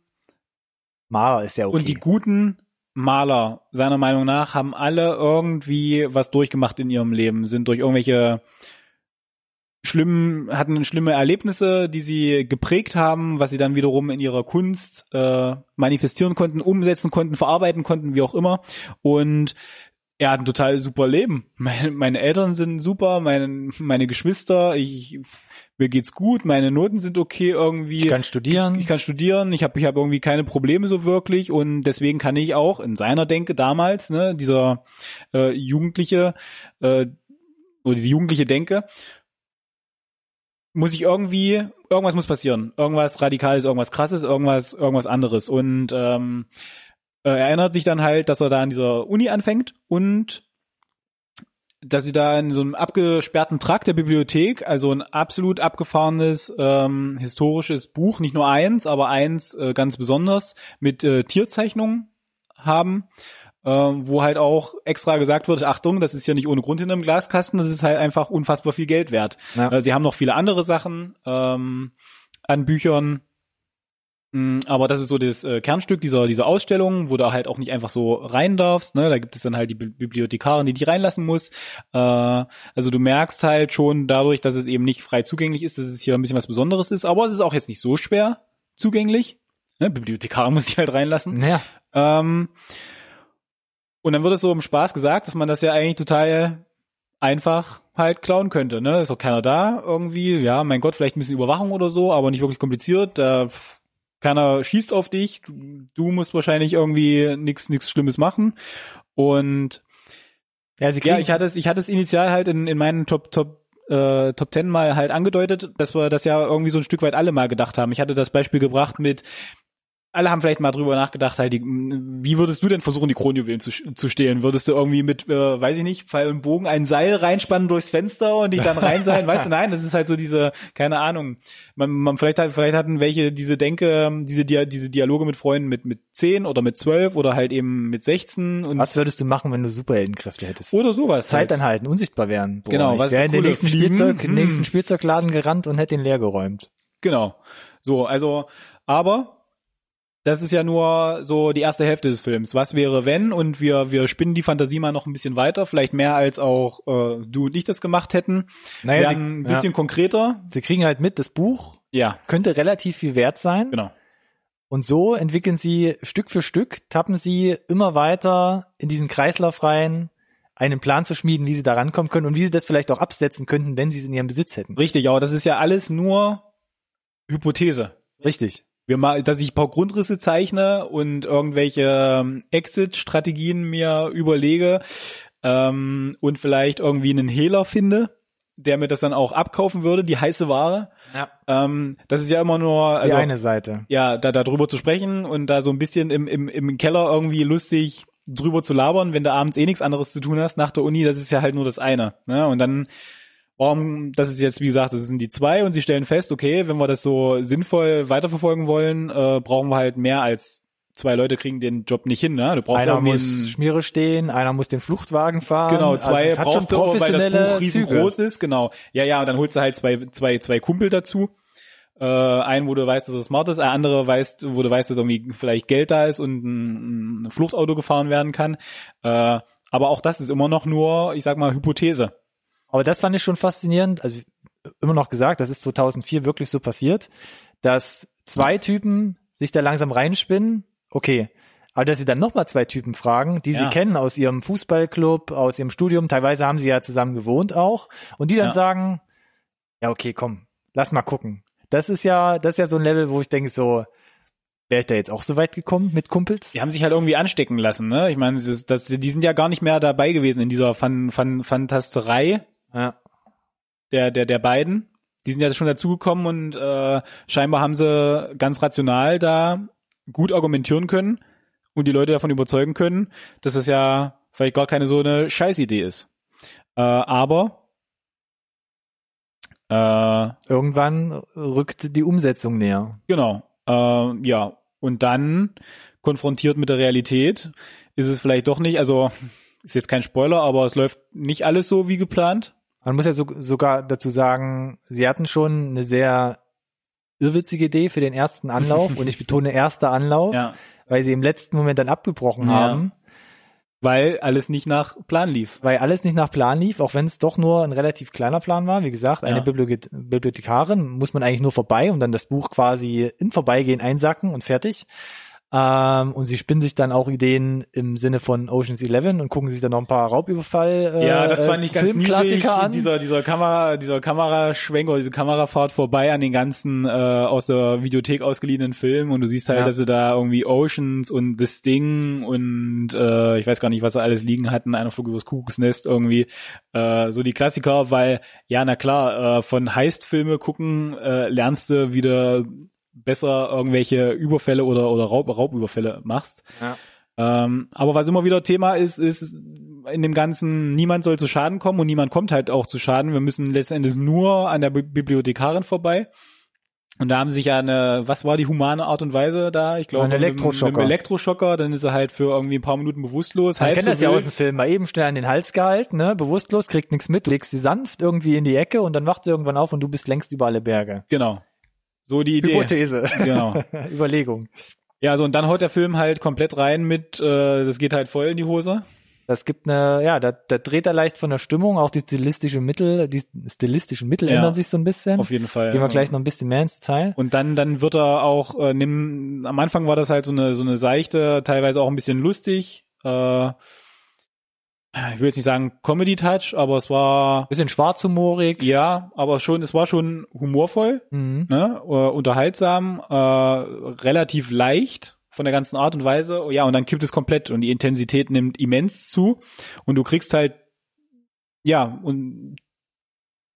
Maler ist ja okay. und die guten Maler, seiner Meinung nach, haben alle irgendwie was durchgemacht in ihrem Leben, sind durch irgendwelche schlimmen, hatten schlimme Erlebnisse, die sie geprägt haben, was sie dann wiederum in ihrer Kunst äh, manifestieren konnten, umsetzen konnten, verarbeiten konnten, wie auch immer. Und er hat ein total super Leben. *laughs* Meine, meine Eltern sind super, meine, meine Geschwister, ich, mir geht's gut, meine Noten sind okay irgendwie. Ich kann studieren. Ich kann studieren, ich habe ich hab irgendwie keine Probleme so wirklich und deswegen kann ich auch in seiner Denke damals, ne, dieser äh, Jugendliche, äh, oder diese jugendliche Denke, muss ich irgendwie, irgendwas muss passieren. Irgendwas Radikales, irgendwas Krasses, irgendwas, irgendwas anderes. Und ähm, äh, er erinnert sich dann halt, dass er da an dieser Uni anfängt und dass sie da in so einem abgesperrten Trakt der Bibliothek, also ein absolut abgefahrenes ähm, historisches Buch, nicht nur eins, aber eins äh, ganz besonders mit äh, Tierzeichnungen haben, äh, wo halt auch extra gesagt wird, Achtung, das ist ja nicht ohne Grund in einem Glaskasten, das ist halt einfach unfassbar viel Geld wert. Ja. Äh, sie haben noch viele andere Sachen ähm, an Büchern, Mm, Aber das ist so das äh, Kernstück dieser, dieser Ausstellung, wo du halt auch nicht einfach so rein darfst. Ne? Da gibt es dann halt die Bi- Bibliothekarin, die die reinlassen muss. Äh, also du merkst halt schon dadurch, dass es eben nicht frei zugänglich ist, dass es hier ein bisschen was Besonderes ist. Aber es ist auch jetzt nicht so schwer zugänglich. Ne? Bibliothekarin muss ich halt reinlassen. Ja. Ähm, und dann wird es so im Spaß gesagt, dass man das ja eigentlich total einfach halt klauen könnte. Ne? Ist auch keiner da irgendwie. Ja, mein Gott, vielleicht ein bisschen Überwachung oder so, aber nicht wirklich kompliziert. Da keiner schießt auf dich. Du, du musst wahrscheinlich irgendwie nichts nichts Schlimmes machen. Und Ja, sie ja, ich hatte es, ich hatte es initial halt in, in meinen Top Top äh, Top Ten mal halt angedeutet, dass wir das ja irgendwie so ein Stück weit alle mal gedacht haben. Ich hatte das Beispiel gebracht mit alle haben vielleicht mal drüber nachgedacht, halt, die, wie würdest du denn versuchen, die Kronjuwelen zu, zu stehlen? Würdest du irgendwie mit, äh, weiß ich nicht, Pfeil und Bogen ein Seil reinspannen durchs Fenster und dich dann reinseilen? weißt du, nein, das ist halt so diese, keine Ahnung. Man, man vielleicht hat, vielleicht hatten welche diese Denke, diese, Dia, diese Dialoge mit Freunden mit, mit 10 oder mit 12 oder halt eben mit 16 und was würdest du machen, wenn du Superheldenkräfte hättest? oder sowas. Zeit halt. anhalten, unsichtbar werden. Boah, Genau, ich was wäre in den nächsten Fliegen? Spielzeug, Hm. nächsten Spielzeugladen gerannt und hätte den leer geräumt. Genau. So, also, aber das ist ja nur so die erste Hälfte des Films. Was wäre, wenn? Und wir, wir spinnen die Fantasie mal noch ein bisschen weiter, vielleicht mehr als auch äh, du und ich das gemacht hätten. Naja, sie- ein ja. bisschen konkreter. Sie kriegen halt mit, das Buch Ja, könnte relativ viel wert sein. genau. Und so entwickeln sie Stück für Stück, tappen sie immer weiter in diesen Kreislauf rein, einen Plan zu schmieden, wie sie da rankommen können und wie sie das vielleicht auch absetzen könnten, wenn sie es in ihrem Besitz hätten. Richtig, aber das ist ja alles nur Hypothese. Richtig. Wir mal, dass ich ein paar Grundrisse zeichne und irgendwelche ähm, Exit-Strategien mir überlege ähm, und vielleicht irgendwie einen Hehler finde, der mir das dann auch abkaufen würde, die heiße Ware. Ja. Ähm, das ist ja immer nur, Die also eine Seite. ja, da, da drüber zu sprechen und da so ein bisschen im, im, im Keller irgendwie lustig drüber zu labern, wenn du abends eh nichts anderes zu tun hast nach der Uni, das ist ja halt nur das eine. Ne? Und dann, warum, das ist jetzt, wie gesagt, das sind die zwei und sie stellen fest, okay, wenn wir das so sinnvoll weiterverfolgen wollen, äh, brauchen wir halt mehr als zwei Leute kriegen den Job nicht hin, ne? Du brauchst Einer muss Schmiere stehen, einer muss den Fluchtwagen fahren. Genau, Also zwei schon brauchst du, weil das Buch riesengroß Züge. ist, genau. Ja, ja, und dann holst du halt zwei, zwei, zwei Kumpel dazu. Äh, einen, wo du weißt, dass er smart ist, ein anderer weißt, wo du weißt, dass irgendwie vielleicht Geld da ist und ein, ein Fluchtauto gefahren werden kann. Äh, aber auch das ist immer noch nur, ich sag mal, Hypothese. Aber das fand ich schon faszinierend. Also immer noch gesagt, das ist 2004 wirklich so passiert, dass zwei Typen sich da langsam reinspinnen. Okay. Aber dass sie dann nochmal zwei Typen fragen, die sie Ja. kennen aus ihrem Fußballclub, aus ihrem Studium, teilweise haben sie ja zusammen gewohnt auch, und die dann Ja. sagen, ja, okay, komm, lass mal gucken. Das ist ja, das ist ja so ein Level, wo ich denke so, wäre ich da jetzt auch so weit gekommen mit Kumpels? Die haben sich halt irgendwie anstecken lassen, ne? Ich meine, das, das, die sind ja gar nicht mehr dabei gewesen in dieser Fan, Fan, Fantasterei. Ja. der, der, der beiden. Die sind ja schon dazugekommen und äh, scheinbar haben sie ganz rational da gut argumentieren können und die Leute davon überzeugen können, dass es ja vielleicht gar keine so eine Scheißidee ist. Äh, aber äh, Irgendwann rückt die Umsetzung näher. genau, äh, ja. Und dann konfrontiert mit der Realität ist es vielleicht doch nicht, also *laughs* ist jetzt kein Spoiler, aber es läuft nicht alles so wie geplant. Man muss ja so, sogar dazu sagen, sie hatten schon eine sehr irrwitzige Idee für den ersten Anlauf *laughs* und ich betone erster Anlauf, Ja. weil sie im letzten Moment dann abgebrochen Ja. haben, Weil alles nicht nach Plan lief. weil alles nicht nach Plan lief, auch wenn es doch nur ein relativ kleiner Plan war. Wie gesagt, eine Ja. Bibliothek Bibliothekarin muss man eigentlich nur vorbei und dann das Buch quasi im Vorbeigehen einsacken und fertig. Ähm, und sie spinnen sich dann auch Ideen im Sinne von Ocean's Eleven und gucken sich dann noch ein paar Raubüberfall äh, Ja, das fand ich ganz niedlich, an. dieser dieser Kamera dieser Kameraschwenk oder diese Kamerafahrt vorbei an den ganzen äh, aus der Videothek ausgeliehenen Filmen und du siehst halt, Ja. dass sie da irgendwie Oceans und The Sting und äh, ich weiß gar nicht, was sie alles liegen hatten, einer flog übers Kuckucksnest irgendwie äh, so die Klassiker, weil ja, na klar, äh, von Heist-Filme gucken äh, lernst du wieder besser irgendwelche Überfälle oder oder Raub, Raubüberfälle machst. Ja. Ähm, aber was immer wieder Thema ist, ist in dem Ganzen, niemand soll zu Schaden kommen und niemand kommt halt auch zu Schaden. Wir müssen letztendlich nur an der Bi- Bibliothekarin vorbei. Und da haben sie sich ja eine, was war die humane Art und Weise da? Ich glaube, Ein mit Elektroschocker. Mit dem Elektroschocker, dann ist er halt für irgendwie ein paar Minuten bewusstlos. Man kennt so das ja wild. aus dem Film. Mal eben schnell an den Hals gehalten, ne? bewusstlos, kriegt nichts mit, legst sie sanft irgendwie in die Ecke und dann wacht sie irgendwann auf und du bist längst über alle Berge. Genau. So die Idee. Hypothese. Genau. *laughs* Überlegung. Ja, so und dann haut der Film halt komplett rein mit, äh, das geht halt voll in die Hose. Das gibt eine, ja, da, da dreht er leicht von der Stimmung, auch die stilistische Mittel, die stilistischen Mittel Ja. ändern sich so ein bisschen. Auf jeden Fall. Gehen wir gleich noch ein bisschen mehr ins Detail. Und dann, dann wird er auch, äh, nimm, am Anfang war das halt so eine, so eine seichte, teilweise auch ein bisschen lustig. Äh, ich will jetzt nicht sagen Comedy-Touch, aber es war, Bisschen schwarzhumorig. ja, aber schon, es war schon humorvoll, Mhm. ne, äh, unterhaltsam, äh, relativ leicht von der ganzen Art und Weise. Ja, und dann kippt es komplett und die Intensität nimmt immens zu und du kriegst halt, ja, und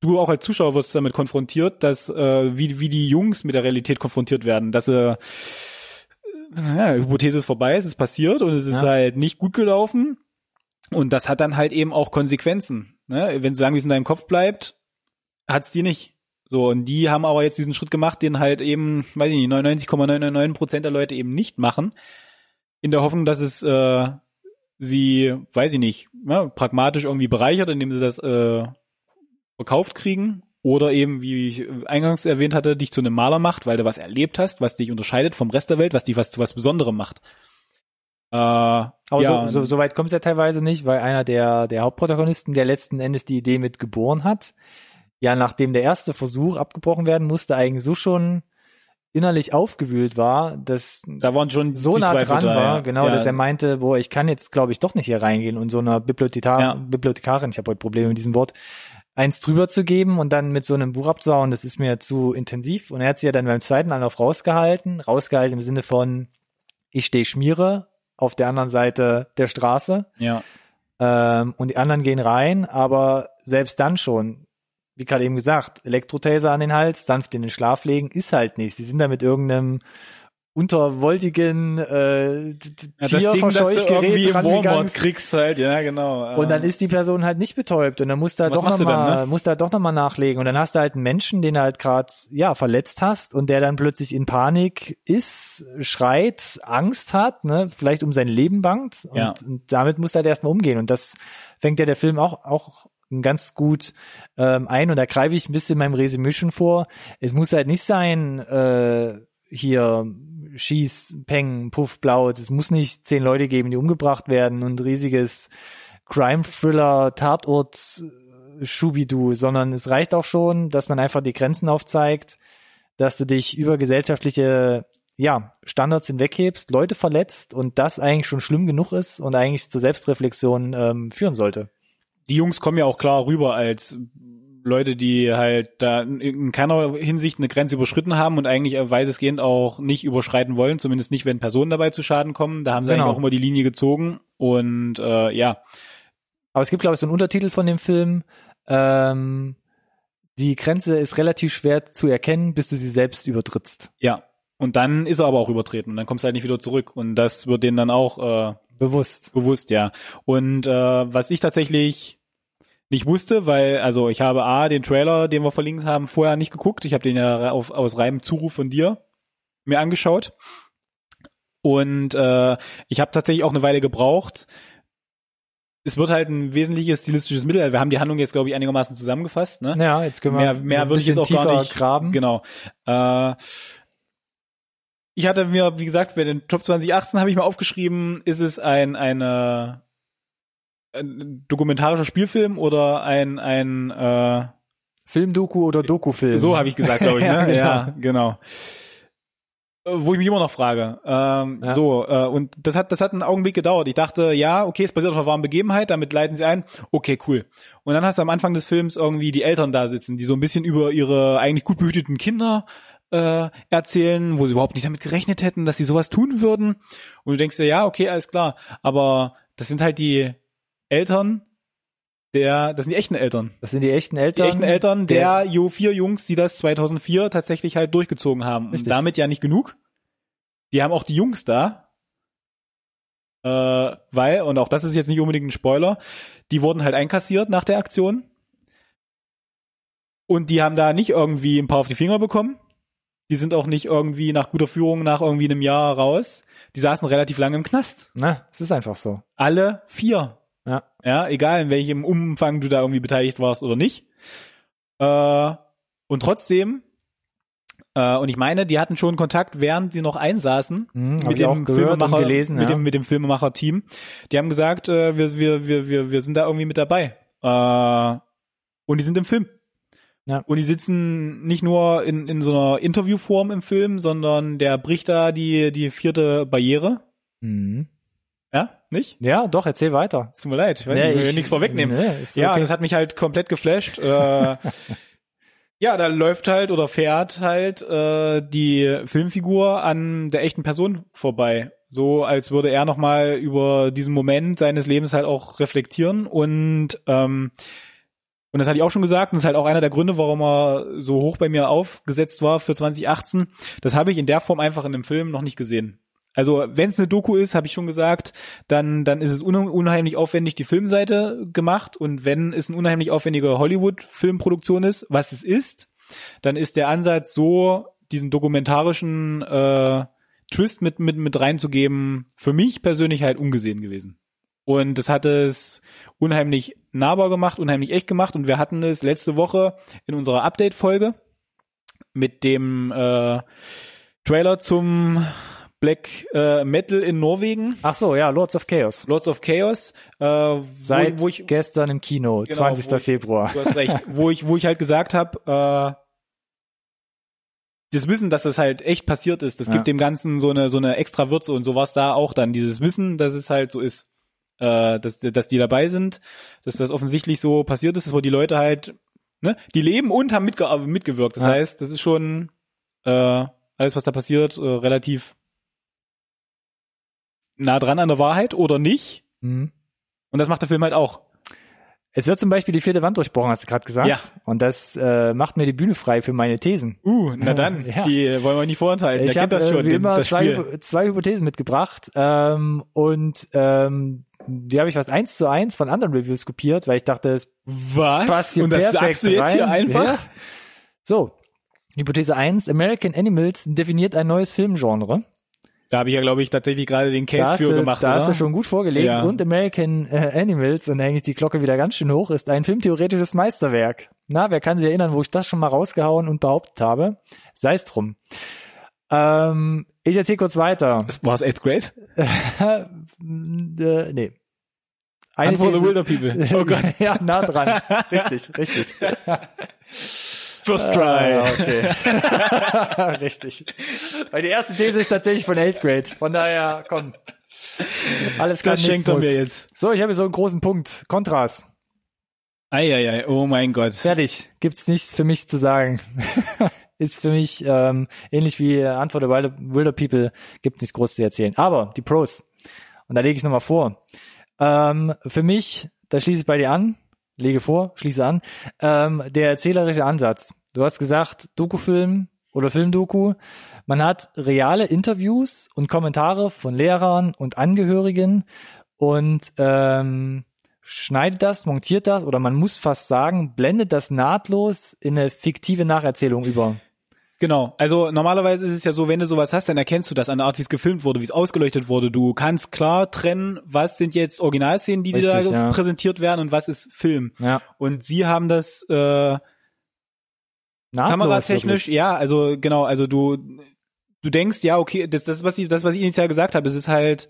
du auch als Zuschauer wirst damit konfrontiert, dass äh, wie wie die Jungs mit der Realität konfrontiert werden, dass sie äh, ja, Hypothese ist vorbei, es ist passiert und es ist Ja. halt nicht gut gelaufen und das hat dann halt eben auch Konsequenzen. Ne? Wenn solange wie es in deinem Kopf bleibt, hat's die nicht. So und die haben aber jetzt diesen Schritt gemacht, den halt eben, weiß ich nicht, 99,999 Prozent der Leute eben nicht machen, in der Hoffnung, dass es äh, sie, weiß ich nicht, ja, pragmatisch irgendwie bereichert, indem sie das äh, verkauft kriegen oder eben, wie ich eingangs erwähnt hatte, dich zu einem Maler macht, weil du was erlebt hast, was dich unterscheidet vom Rest der Welt, was dich was zu was Besonderem macht. Äh, Aber ja, so, so, so weit kommt es ja teilweise nicht, weil einer der, der Hauptprotagonisten, der letzten Endes die Idee mit geboren hat, ja, nachdem der erste Versuch abgebrochen werden musste, eigentlich so schon innerlich aufgewühlt war, dass da waren schon so nah dran da, war, ja. genau, ja, dass er meinte, boah, ich kann jetzt, glaube ich, doch nicht hier reingehen und so einer Bibliothekar Ja. Bibliothekarin, ich habe heute Probleme mit diesem Wort, eins drüber zu geben und dann mit so einem Buch abzuhauen, das ist mir zu intensiv. Und er hat sie ja dann beim zweiten Anlauf rausgehalten, rausgehalten im Sinne von, ich stehe Schmiere auf der anderen Seite der Straße ja. ähm, und die anderen gehen rein, aber selbst dann schon, wie gerade eben gesagt, Elektrotaser an den Hals, sanft in den Schlaf legen, ist halt nicht. Sie sind da mit irgendeinem untervoltigen äh, Ja, Tierverscheuchgerät rangegangen. kriegst halt, ja, genau. Und dann ist die Person halt nicht betäubt und dann musst du halt Was doch nochmal, dann, ne? musst du halt doch noch mal nachlegen und dann hast du halt einen Menschen, den du halt gerade ja verletzt hast und der dann plötzlich in Panik ist, schreit, Angst hat, ne, vielleicht um sein Leben bangt und, Ja. und damit musst du halt erstmal umgehen und das fängt ja der Film auch auch ganz gut ähm, ein und da greife ich ein bisschen in meinem Resümee schon vor. Es muss halt nicht sein, äh, hier Schieß, Peng, Puff, Blau. Es muss nicht zehn Leute geben, die umgebracht werden und riesiges Crime-Thriller, Tatort, äh, Schubidu, sondern es reicht auch schon, dass man einfach die Grenzen aufzeigt, dass du dich über gesellschaftliche ja, Standards hinweghebst, Leute verletzt und das eigentlich schon schlimm genug ist und eigentlich zur Selbstreflexion ähm, führen sollte. die Jungs kommen ja auch klar rüber als Leute, die halt da in keiner Hinsicht eine Grenze überschritten haben und eigentlich weitestgehend auch nicht überschreiten wollen, zumindest nicht, wenn Personen dabei zu Schaden kommen. Da haben sie Genau. eigentlich auch immer die Linie gezogen und äh, ja, Aber es gibt, glaube ich, so einen Untertitel von dem Film. Ähm, die Grenze ist relativ schwer zu erkennen, bis du sie selbst übertrittst. ja. Und dann ist er aber auch übertreten und dann kommst du halt nicht wieder zurück und das wird denen dann auch äh, Bewusst. bewusst, ja. Und äh, was ich tatsächlich nicht wusste, weil, also ich habe A, den Trailer, den wir verlinkt haben, vorher nicht geguckt. Ich habe den ja auf, aus reinem Zuruf von dir mir angeschaut. Und äh, ich habe tatsächlich auch eine Weile gebraucht. Es wird halt ein wesentliches stilistisches Mittel. Wir haben die Handlung jetzt, glaube ich, einigermaßen zusammengefasst. Ne? Ja, jetzt können wir Mehr, mehr würde ich jetzt auch gar tiefer nicht graben. Genau. Äh, ich hatte mir, wie gesagt, bei den Top 2018 habe ich mal aufgeschrieben, ist es ein eine ein dokumentarischer Spielfilm oder ein ein äh, Filmdoku oder Dokufilm. so habe ich gesagt, glaube ich, ne? *laughs* Ja, genau. ja, genau. wo ich mich immer noch frage. Ähm, Ja. So, äh, und das hat, das hat einen Augenblick gedauert. Ich dachte, ja, okay, es basiert auf einer wahren Begebenheit, damit leiten sie ein. Okay, cool. Und dann hast du am Anfang des Films irgendwie die Eltern da sitzen, die so ein bisschen über ihre eigentlich gut behüteten Kinder äh, erzählen, wo sie überhaupt nicht damit gerechnet hätten, dass sie sowas tun würden. Und du denkst dir, ja, okay, alles klar. Aber das sind halt die Eltern der, das sind die echten Eltern. Das sind die echten Die Eltern. echten Eltern der, Jo vier Jungs, die das 2004 tatsächlich halt durchgezogen haben. Richtig. Und damit ja nicht genug. Die haben auch die Jungs da. Äh, weil, und auch das ist jetzt nicht unbedingt ein Spoiler, die wurden halt einkassiert nach der Aktion. Und die haben da nicht irgendwie ein paar auf die Finger bekommen. Die sind auch nicht irgendwie nach guter Führung nach irgendwie einem Jahr raus. Die saßen relativ lange im Knast. Na, es ist einfach so. Alle vier. Ja. Ja, egal in welchem Umfang du da irgendwie beteiligt warst oder nicht. Äh, und trotzdem, äh, und ich meine, die hatten schon Kontakt, während sie noch einsaßen Hm, hab mit dem Filmemacher, gelesen, mit ja. dem mit dem Filmemacher-Team. Die haben gesagt, äh, wir wir wir wir wir sind da irgendwie mit dabei. Äh, und die sind im Film. Ja. Und die sitzen nicht nur in in so einer Interviewform im Film, sondern der bricht da die die vierte Barriere. Mhm. Ja, nicht? Ja, doch, erzähl weiter. Tut mir leid, ich weiß Nee, nicht, ich will ich- nichts vorwegnehmen. Nee, Ja, okay. das hat mich halt komplett geflasht. Äh, *laughs* ja, da läuft halt oder fährt halt äh, die Filmfigur an der echten Person vorbei. So als würde er nochmal über diesen Moment seines Lebens halt auch reflektieren und ähm, und das hatte ich auch schon gesagt, und das ist halt auch einer der Gründe, warum er so hoch bei mir aufgesetzt war für 2018. Das habe ich in der Form einfach in dem Film noch nicht gesehen. Also wenn es eine Doku ist, habe ich schon gesagt, dann dann ist es un unheimlich aufwendig die Filmseite gemacht und wenn es eine unheimlich aufwendige Hollywood-Filmproduktion ist, was es ist, dann ist der Ansatz so, diesen dokumentarischen äh, Twist mit mit mit reinzugeben, für mich persönlich halt ungesehen gewesen. Und das hat es unheimlich nahbar gemacht, unheimlich echt gemacht und wir hatten es letzte Woche in unserer Update-Folge mit dem äh, Trailer zum Black äh, Metal in Norwegen, Ach so, ja, Lords of Chaos. Lords of Chaos, äh, wo, Seit wo ich gestern im Kino, Genau, 20. wo ich- Februar. Du hast recht. *laughs* wo ich, wo ich halt gesagt habe, äh, das Wissen, dass das halt echt passiert ist, das Ja. gibt dem Ganzen so eine so eine extra Würze und so war's da auch dann. Dieses Wissen, dass es halt so ist, äh, dass dass die dabei sind, dass das offensichtlich so passiert ist, wo die Leute halt, ne, die leben und haben mitge mitgewirkt. Das Ja. heißt, das ist schon äh, alles, was da passiert, äh, relativ nah dran an der Wahrheit oder nicht. Mhm. Und das macht der Film halt auch. Es wird zum Beispiel die vierte Wand durchbrochen, hast du gerade gesagt. Ja. Und das äh, macht mir die Bühne frei für meine Thesen. Uh, na dann, *laughs* Ja. die wollen wir nicht vorenthalten. Ich habe äh, wie immer zwei, zwei Hypothesen mitgebracht ähm, und ähm, die habe ich fast eins zu eins von anderen Reviews kopiert, weil ich dachte, es Was? passt hier Und das perfekt sagst du jetzt rein. hier einfach? Ja. So, Hypothese eins: American Animals definiert ein neues Filmgenre. Da habe ich ja, glaube ich, tatsächlich gerade den Case für gemacht, da oder? hast du schon gut vorgelegt. Ja. Und American äh, Animals, und da hänge ich die Glocke wieder ganz schön hoch, ist ein filmtheoretisches Meisterwerk. Na, wer kann sich erinnern, wo ich das schon mal rausgehauen und behauptet habe? Sei es drum. Ähm, ich erzähle kurz weiter. War es Eighth Grade? *laughs* äh, nee. Eine for the Wilder People. Oh *laughs* Gott. ja, nah dran. Richtig, richtig. *laughs* First try. Ah, okay. *laughs* richtig. Weil die erste These ist tatsächlich von 8th Grade. Von daher, komm. Alles kann das schenkt er mir jetzt. So, ich habe hier so einen großen Punkt. Kontras. Eieiei, oh mein Gott. Fertig. Gibt's nichts für mich zu sagen. *laughs* ist für mich ähm, ähnlich wie Antwort der Wilder, Wilder People. Gibt nichts groß zu erzählen. Aber die Pros. Und da lege ich nochmal vor. Ähm, für mich, da schließe ich bei dir an, lege vor, schließe an, ähm, der erzählerische Ansatz. Du hast gesagt, Dokufilm oder Filmdoku. Man hat reale Interviews und Kommentare von Lehrern und Angehörigen und ähm, schneidet das, montiert das oder man muss fast sagen, blendet das nahtlos in eine fiktive Nacherzählung über. Genau. Also normalerweise ist es ja so, wenn du sowas hast, dann erkennst du das an der Art, wie es gefilmt wurde, wie es ausgeleuchtet wurde. Du kannst klar trennen, was sind jetzt Originalszenen, die dir Richtig, da ja. präsentiert werden und was ist Film. Ja. Und sie haben das äh, Nahtlos kameratechnisch, ja, also genau, also du du denkst, ja, okay, das das was ich das was ich initial gesagt habe, es ist halt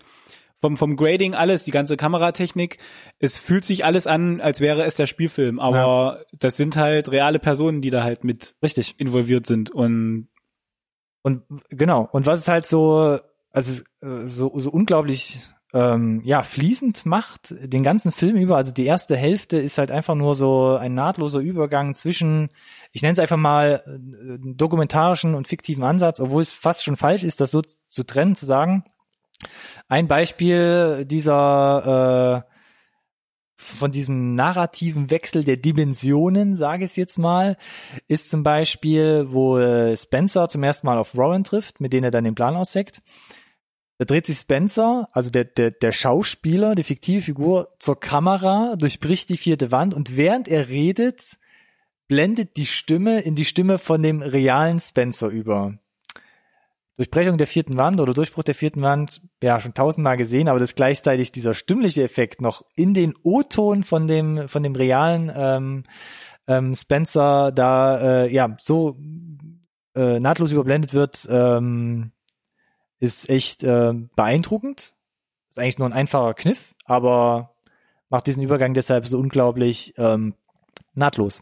vom vom Grading alles, die ganze Kameratechnik, es fühlt sich alles an, als wäre es der Spielfilm, aber das sind halt reale Personen, die da halt mit Richtig. involviert sind. Und Und genau, und was es halt so, also äh, so, so unglaublich ähm, ja, fließend macht, den ganzen Film über. Also die erste Hälfte ist halt einfach nur so ein nahtloser Übergang zwischen, ich nenne es einfach mal äh, dokumentarischen und fiktiven Ansatz, obwohl es fast schon falsch ist, das so zu trennen, zu sagen. Ein Beispiel dieser äh, von diesem narrativen Wechsel der Dimensionen, sage ich jetzt mal, ist zum Beispiel, wo äh, Spencer zum ersten Mal auf Rowan trifft, mit denen er dann den Plan ausseckt. Da dreht sich Spencer, also der, der, der Schauspieler, die fiktive Figur, zur Kamera, durchbricht die vierte Wand und während er redet, blendet die Stimme in die Stimme von dem realen Spencer über. Durchbrechung der vierten Wand oder Durchbruch der vierten Wand, ja, schon tausendmal gesehen, aber das gleichzeitig dieser stimmliche Effekt noch in den O-Ton von dem, von dem realen ähm, ähm, Spencer da äh, ja so äh, nahtlos überblendet wird, ähm, ist echt äh, beeindruckend. Ist eigentlich nur ein einfacher Kniff, aber macht diesen Übergang deshalb so unglaublich ähm, nahtlos.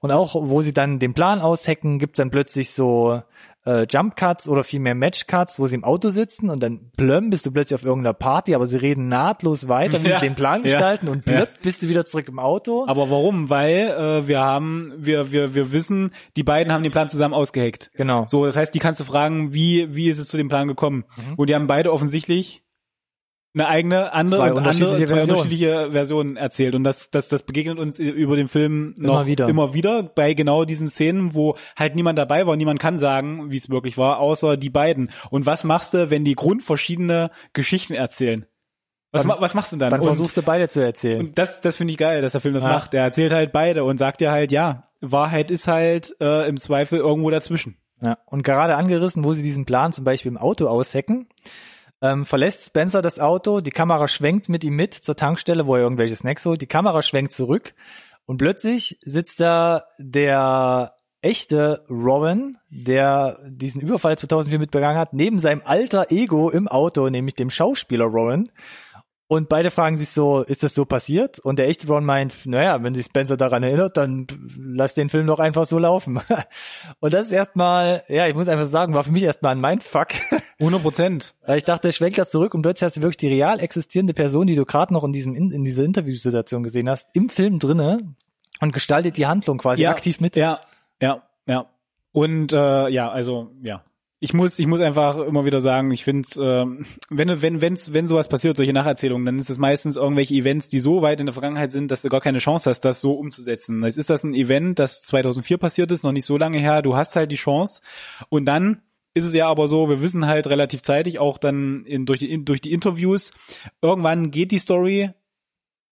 Und auch, wo sie dann den Plan aushacken, gibt's dann plötzlich so äh, Jump Cuts oder vielmehr Match Cuts, wo sie im Auto sitzen und dann plömm bist du plötzlich auf irgendeiner Party, aber sie reden nahtlos weiter, wie Ja, sie den Plan ja, gestalten und plöpp ja. bist du wieder zurück im Auto. Aber warum? Weil äh, wir haben, wir, wir, wir wissen, die beiden haben den Plan zusammen ausgeheckt. genau. So, das heißt, die kannst du fragen, wie, wie ist es zu dem Plan gekommen? Mhm. Und die haben beide offensichtlich eine eigene, andere, Zwei und unterschiedliche andere, zwei Versionen. unterschiedliche Versionen erzählt. Und das, das, das begegnet uns über den Film Immer noch wieder. immer wieder bei genau diesen Szenen, wo halt niemand dabei war und niemand kann sagen, wie es wirklich war, außer die beiden. Und was machst du, wenn die grundverschiedene Geschichten erzählen? Was, Dann- was machst du dann? Dann Und- versuchst du beide zu erzählen. und das, das finde ich geil, dass der Film das Ja. macht. Er erzählt halt beide und sagt dir halt, ja, Wahrheit ist halt äh, im Zweifel irgendwo dazwischen. Ja, und gerade angerissen, wo sie diesen Plan zum Beispiel im Auto aushacken, ähm, verlässt Spencer das Auto, die Kamera schwenkt mit ihm mit zur Tankstelle, wo er irgendwelche Snacks holt, die Kamera schwenkt zurück und plötzlich sitzt da der echte Rowan, der diesen Überfall 2004 mitbegangen hat, neben seinem alter Ego im Auto, nämlich dem Schauspieler Rowan. Und beide fragen sich so, ist das so passiert? Und der echte Ron meint, naja, wenn sich Spencer daran erinnert, dann lass den Film doch einfach so laufen. *laughs* Und das ist erstmal, ja, ich muss einfach sagen, war für mich erstmal ein Mindfuck. *laughs* 100 Prozent. Weil ich dachte, schwenkt da zurück und plötzlich hast du wirklich die real existierende Person, die du gerade noch in diesem in, dieser Interviewsituation gesehen hast, im Film drinne und gestaltet die Handlung quasi aktiv mit. Ja, ja, ja. Und äh, ja, also ja. Ich muss, ich muss einfach immer wieder sagen, ich finde, ähm, wenn, wenn, wenn's, wenn sowas passiert, solche Nacherzählungen, dann ist es meistens irgendwelche Events, die so weit in der Vergangenheit sind, dass du gar keine Chance hast, das so umzusetzen. Jetzt ist das ein Event, das 2004 passiert ist, noch nicht so lange her. Du hast halt die Chance. Und dann ist es ja aber so, wir wissen halt relativ zeitig, auch dann in, durch, die, in, durch die Interviews, irgendwann geht die Story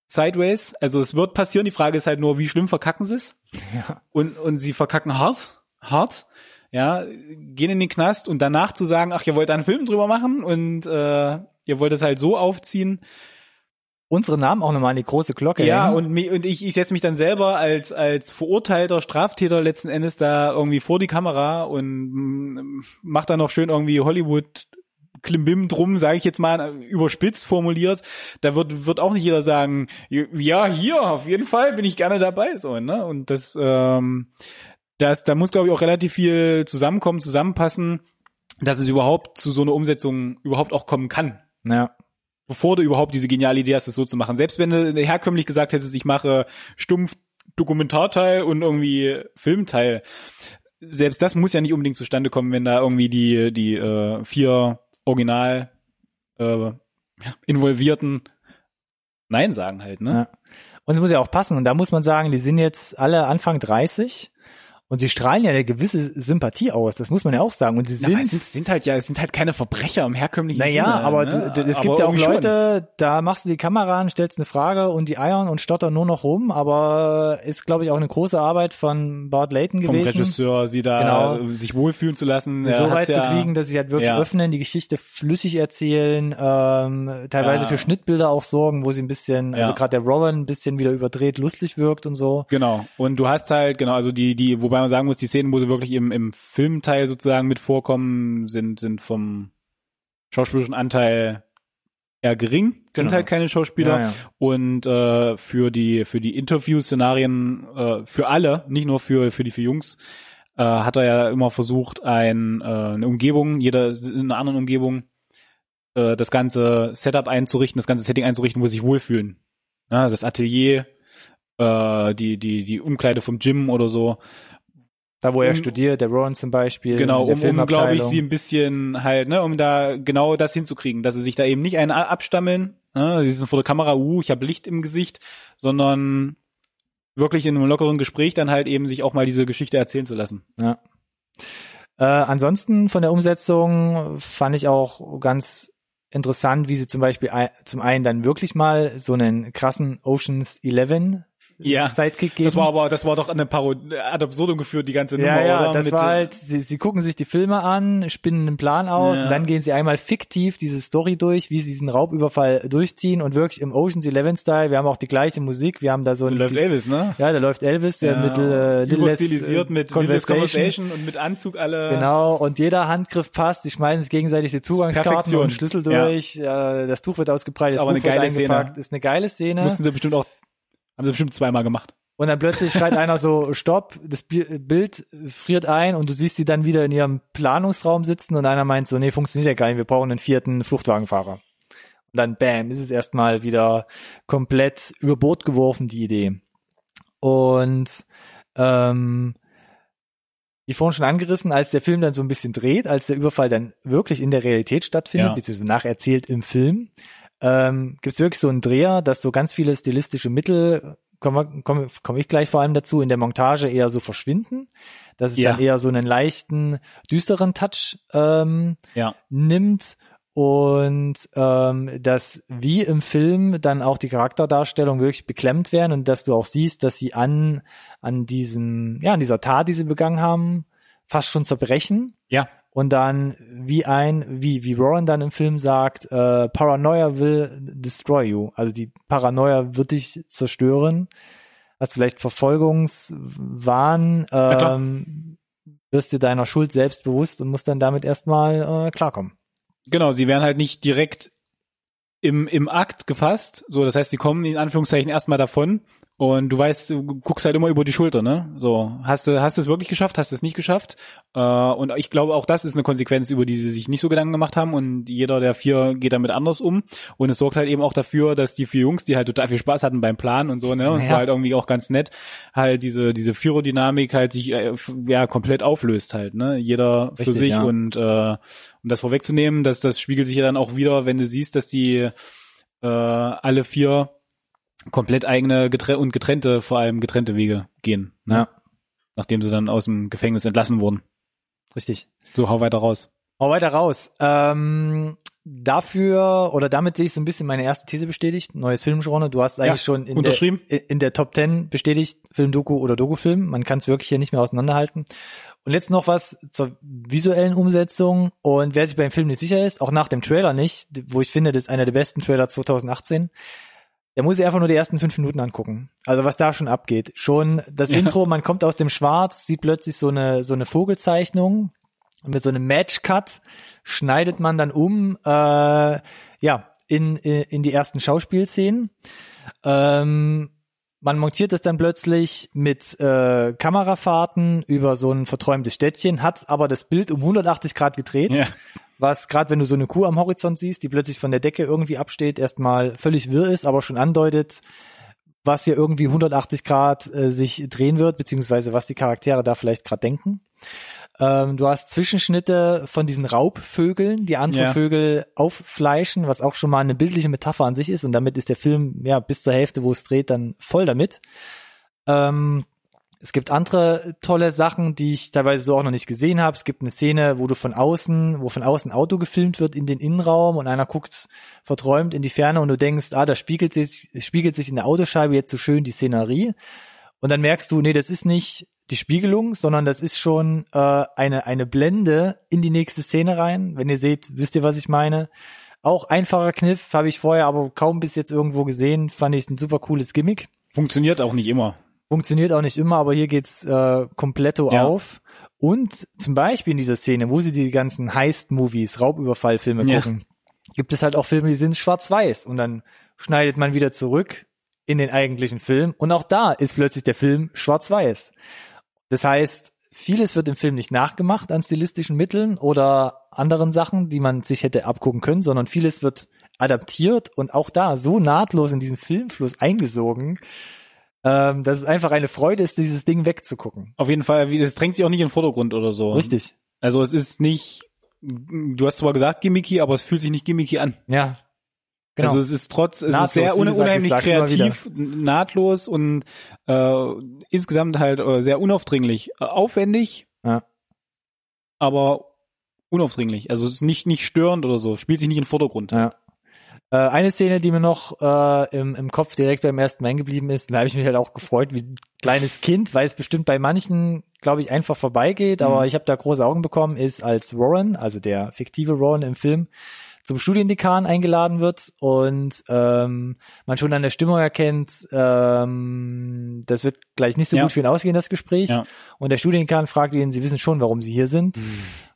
sideways. Also es wird passieren. Die Frage ist halt nur, wie schlimm verkacken sie es? Ja. und, und sie verkacken hart, hart, ja, gehen in den Knast und danach zu sagen, ach, ihr wollt da einen Film drüber machen und äh, ihr wollt es halt so aufziehen. Unsere Namen auch nochmal an die große Glocke. Ja, hängen. und, und ich, ich setze mich dann selber als, als verurteilter Straftäter letzten Endes da irgendwie vor die Kamera und mm, mach da noch schön irgendwie Hollywood Klimbim drum, sage ich jetzt mal, überspitzt formuliert. Da wird, wird auch nicht jeder sagen, ja, hier, auf jeden Fall bin ich gerne dabei, so, ne? Und das, ähm, das, da muss, glaube ich, auch relativ viel zusammenkommen, zusammenpassen, dass es überhaupt zu so einer Umsetzung überhaupt auch kommen kann ja. Bevor du überhaupt diese geniale Idee hast, es so zu machen. Selbst wenn du herkömmlich gesagt hättest, ich mache stumpf Dokumentarteil und irgendwie Filmteil, selbst das muss ja nicht unbedingt zustande kommen, wenn da irgendwie die die äh, vier Original äh, involvierten Nein sagen halt, ne? Ja. Und es muss ja auch passen. Und da muss man sagen, die sind jetzt alle Anfang 30 und sie strahlen ja eine gewisse Sympathie aus. Das muss man ja auch sagen. Und sie sind es sind, sind halt ja, es sind halt keine Verbrecher im herkömmlichen Naja, Sinne. aber ne? du, es Aber gibt ja auch irgendwie schon. Leute, da machst du die Kamera an, stellst eine Frage und die eiern und stottern nur noch rum, aber ist, glaube ich, auch eine große Arbeit von Bart Layton vom gewesen, Regisseur, sie da Genau. sich wohlfühlen zu lassen. so weit ja, zu kriegen, dass sie halt wirklich Ja. öffnen, die Geschichte flüssig erzählen, ähm, teilweise Ja. für Schnittbilder auch sorgen, wo sie ein bisschen, also gerade der Rowan ein bisschen wieder überdreht, lustig wirkt und so. Genau. Und du hast halt, genau, also die, die, wobei man sagen muss, die Szenen, wo sie wirklich im, im Filmteil sozusagen mit vorkommen, sind, sind vom schauspielerischen Anteil eher gering, sind Genau. halt keine Schauspieler. Ja, ja. Und äh, für die, für die Interview-Szenarien, äh, für alle, nicht nur für, für die vier Jungs, äh, hat er ja immer versucht, ein, äh, eine Umgebung, jeder in einer anderen Umgebung, äh, das ganze Setup einzurichten, das ganze Setting einzurichten, wo sie sich wohlfühlen. Ja, das Atelier, äh, die, die, die Umkleide vom Gym oder so. Da, wo er Um- studiert, der Ron zum Beispiel. Genau, um, um glaube ich, sie ein bisschen halt, ne, um da genau das hinzukriegen, dass sie sich da eben nicht einen abstammeln, ne, sie sind vor der Kamera, uh, ich habe Licht im Gesicht, sondern wirklich in einem lockeren Gespräch dann halt eben sich auch mal diese Geschichte erzählen zu lassen. Ja. Äh, ansonsten von der Umsetzung fand ich auch ganz interessant, wie sie zum Beispiel zum einen dann wirklich mal so einen krassen Oceans 11 Ja, Sidekick geben. Das war aber, das war doch eine Parodie, ad absurdum geführt, die ganze Nummer, ja, ja, oder? das Mit, war äh, halt, sie, sie gucken sich die Filme an, spinnen einen Plan aus Ja. und dann gehen sie einmal fiktiv diese Story durch, wie sie diesen Raubüberfall durchziehen und wirklich im Oceans 11 Style. Wir haben auch die gleiche Musik, wir haben da so ein, läuft die, Elvis, ne? ja, da läuft Elvis, der mit äh, Little Less, stilisiert äh, mit Conversation. Conversation. Und mit Anzug alle. Genau, und jeder Handgriff passt, die schmeißen sich gegenseitig die Zugangskarten Perfektion. und Schlüssel Ja. durch, äh, das Tuch wird ausgebreitet, Ist das aber Buch eine geile eingepackt, Szene. ist eine geile Szene. Mussten sie bestimmt auch, haben sie bestimmt zweimal gemacht. Und dann plötzlich schreit einer so, stopp, das Bi- Bild friert ein und du siehst sie dann wieder in ihrem Planungsraum sitzen und einer meint so, nee, funktioniert ja gar nicht, wir brauchen einen vierten Fluchtwagenfahrer. Und dann bam, ist es erstmal wieder komplett über Bord geworfen, die Idee. Und ähm, wie vorhin schon angerissen, als der Film dann so ein bisschen dreht, als der Überfall dann wirklich in der Realität stattfindet, Ja. beziehungsweise nacherzählt im Film, ähm, gibt es wirklich so einen Dreher, dass so ganz viele stilistische Mittel, komme komm, komm ich gleich vor allem dazu, in der Montage eher so verschwinden, dass es Ja. dann eher so einen leichten, düsteren Touch ähm, Ja. nimmt und ähm, dass wie im Film dann auch die Charakterdarstellung wirklich beklemmt werden und dass du auch siehst, dass sie an an diesem ja an dieser Tat, die sie begangen haben, fast schon zerbrechen Ja. Und dann wie ein wie wie Warren dann im Film sagt, äh, Paranoia will destroy you, also die Paranoia wird dich zerstören, hast vielleicht Verfolgungswahn, ähm, wirst dir deiner Schuld selbst bewusst und musst dann damit erstmal äh, klarkommen. Genau, sie werden halt nicht direkt im, im Akt gefasst. So, das heißt, sie kommen in Anführungszeichen erstmal davon und du weißt, du guckst halt immer über die Schulter, ne? So, hast du, hast du es wirklich geschafft, hast du es nicht geschafft? Äh, und ich glaube, auch das ist eine Konsequenz, über die sie sich nicht so Gedanken gemacht haben und jeder der vier geht damit anders um. Und es sorgt halt eben auch dafür, dass die vier Jungs, die halt total viel Spaß hatten beim Plan und so, ne? Und es Naja. war halt irgendwie auch ganz nett, halt diese, diese Vierer-Dynamik halt sich äh, ja komplett auflöst halt, ne? Jeder für Richtig, sich ja. und äh, um das vorwegzunehmen, dass das spiegelt sich ja dann auch wieder, wenn du siehst, dass die äh, alle vier komplett eigene getre und getrennte, vor allem getrennte Wege gehen, ne? Ja. nachdem sie dann aus dem Gefängnis entlassen wurden. Richtig. So, hau weiter raus. Hau weiter raus. Ähm, dafür oder damit sehe ich so ein bisschen meine erste These bestätigt. Neues Filmgenre. Du hast eigentlich Ja, schon in unterschrieben. Der, in der Top 10 bestätigt, Film-Doku oder Doku-Film. Man kann es wirklich hier nicht mehr auseinanderhalten. Und jetzt noch was zur visuellen Umsetzung. Und wer sich beim Film nicht sicher ist, auch nach dem Trailer nicht, wo ich finde, das ist einer der besten Trailer 2018, der muss sich einfach nur die ersten fünf Minuten angucken. Also was da schon abgeht. Schon das Ja. Intro, man kommt aus dem Schwarz, sieht plötzlich so eine, so eine Vogelzeichnung. Und mit so einem Match-Cut schneidet man dann um, äh, ja, in, in die ersten Schauspielszenen. Ähm, man montiert es dann plötzlich mit äh, Kamerafahrten über so ein verträumtes Städtchen, hat aber das Bild um 180 Grad gedreht Ja. Was gerade wenn du so eine Kuh am Horizont siehst, die plötzlich von der Decke irgendwie absteht, erstmal völlig wirr ist, aber schon andeutet, was hier irgendwie 180 Grad äh, sich drehen wird, beziehungsweise was die Charaktere da vielleicht gerade denken. Ähm, du hast Zwischenschnitte von diesen Raubvögeln, die andere Ja. Vögel auffleischen, was auch schon mal eine bildliche Metapher an sich ist und damit ist der Film ja bis zur Hälfte, wo es dreht, dann voll damit. Ähm, es gibt andere tolle Sachen, die ich teilweise so auch noch nicht gesehen habe. Es gibt eine Szene, wo du von außen, wo von außen Auto gefilmt wird in den Innenraum und einer guckt verträumt in die Ferne und du denkst, ah, da spiegelt sich, spiegelt sich in der Autoscheibe jetzt so schön die Szenerie. Und dann merkst du, nee, das ist nicht die Spiegelung, sondern das ist schon äh, eine, eine Blende in die nächste Szene rein. Wenn ihr seht, wisst ihr, was ich meine. Auch einfacher Kniff, habe ich vorher aber kaum bis jetzt irgendwo gesehen. Fand ich ein super cooles Gimmick. Funktioniert auch nicht immer. Funktioniert auch nicht immer, aber hier geht's äh, kompletto Ja. auf. Und zum Beispiel in dieser Szene, wo sie die ganzen Heist-Movies, Raubüberfallfilme Ja. gucken, gibt es halt auch Filme, die sind schwarz-weiß. Und dann schneidet man wieder zurück in den eigentlichen Film. Und auch da ist plötzlich der Film schwarz-weiß. Das heißt, vieles wird im Film nicht nachgemacht an stilistischen Mitteln oder anderen Sachen, die man sich hätte abgucken können, sondern vieles wird adaptiert und auch da so nahtlos in diesen Filmfluss eingesogen, ähm, dass es einfach eine Freude ist, dieses Ding wegzugucken. Auf jeden Fall, es drängt sich auch nicht in den Vordergrund oder so. Richtig. Also es ist nicht, du hast zwar gesagt gimmicky, aber es fühlt sich nicht gimmicky an. Ja. Genau. Also es ist trotz, es Nahtlos, ist sehr un gesagt, ich unheimlich immer kreativ, nahtlos und äh, insgesamt halt äh, sehr unaufdringlich. Äh, aufwendig, Ja. aber unaufdringlich. Also es ist nicht, nicht störend oder so, spielt sich nicht in den Vordergrund. Ja. Äh, eine Szene, die mir noch äh, im, im Kopf direkt beim ersten Mal geblieben ist, da habe ich mich halt auch gefreut wie ein kleines Kind, weil es bestimmt bei manchen, glaube ich, einfach vorbeigeht, aber Mhm. ich habe da große Augen bekommen, ist als Warren, also der fiktive Warren im Film, zum Studiendekan eingeladen wird und ähm, man schon an der Stimmung erkennt, ähm, das wird gleich nicht so Ja. gut für ihn ausgehen, das Gespräch. Ja. Und der Studiendekan fragt ihn, sie wissen schon, warum sie hier sind.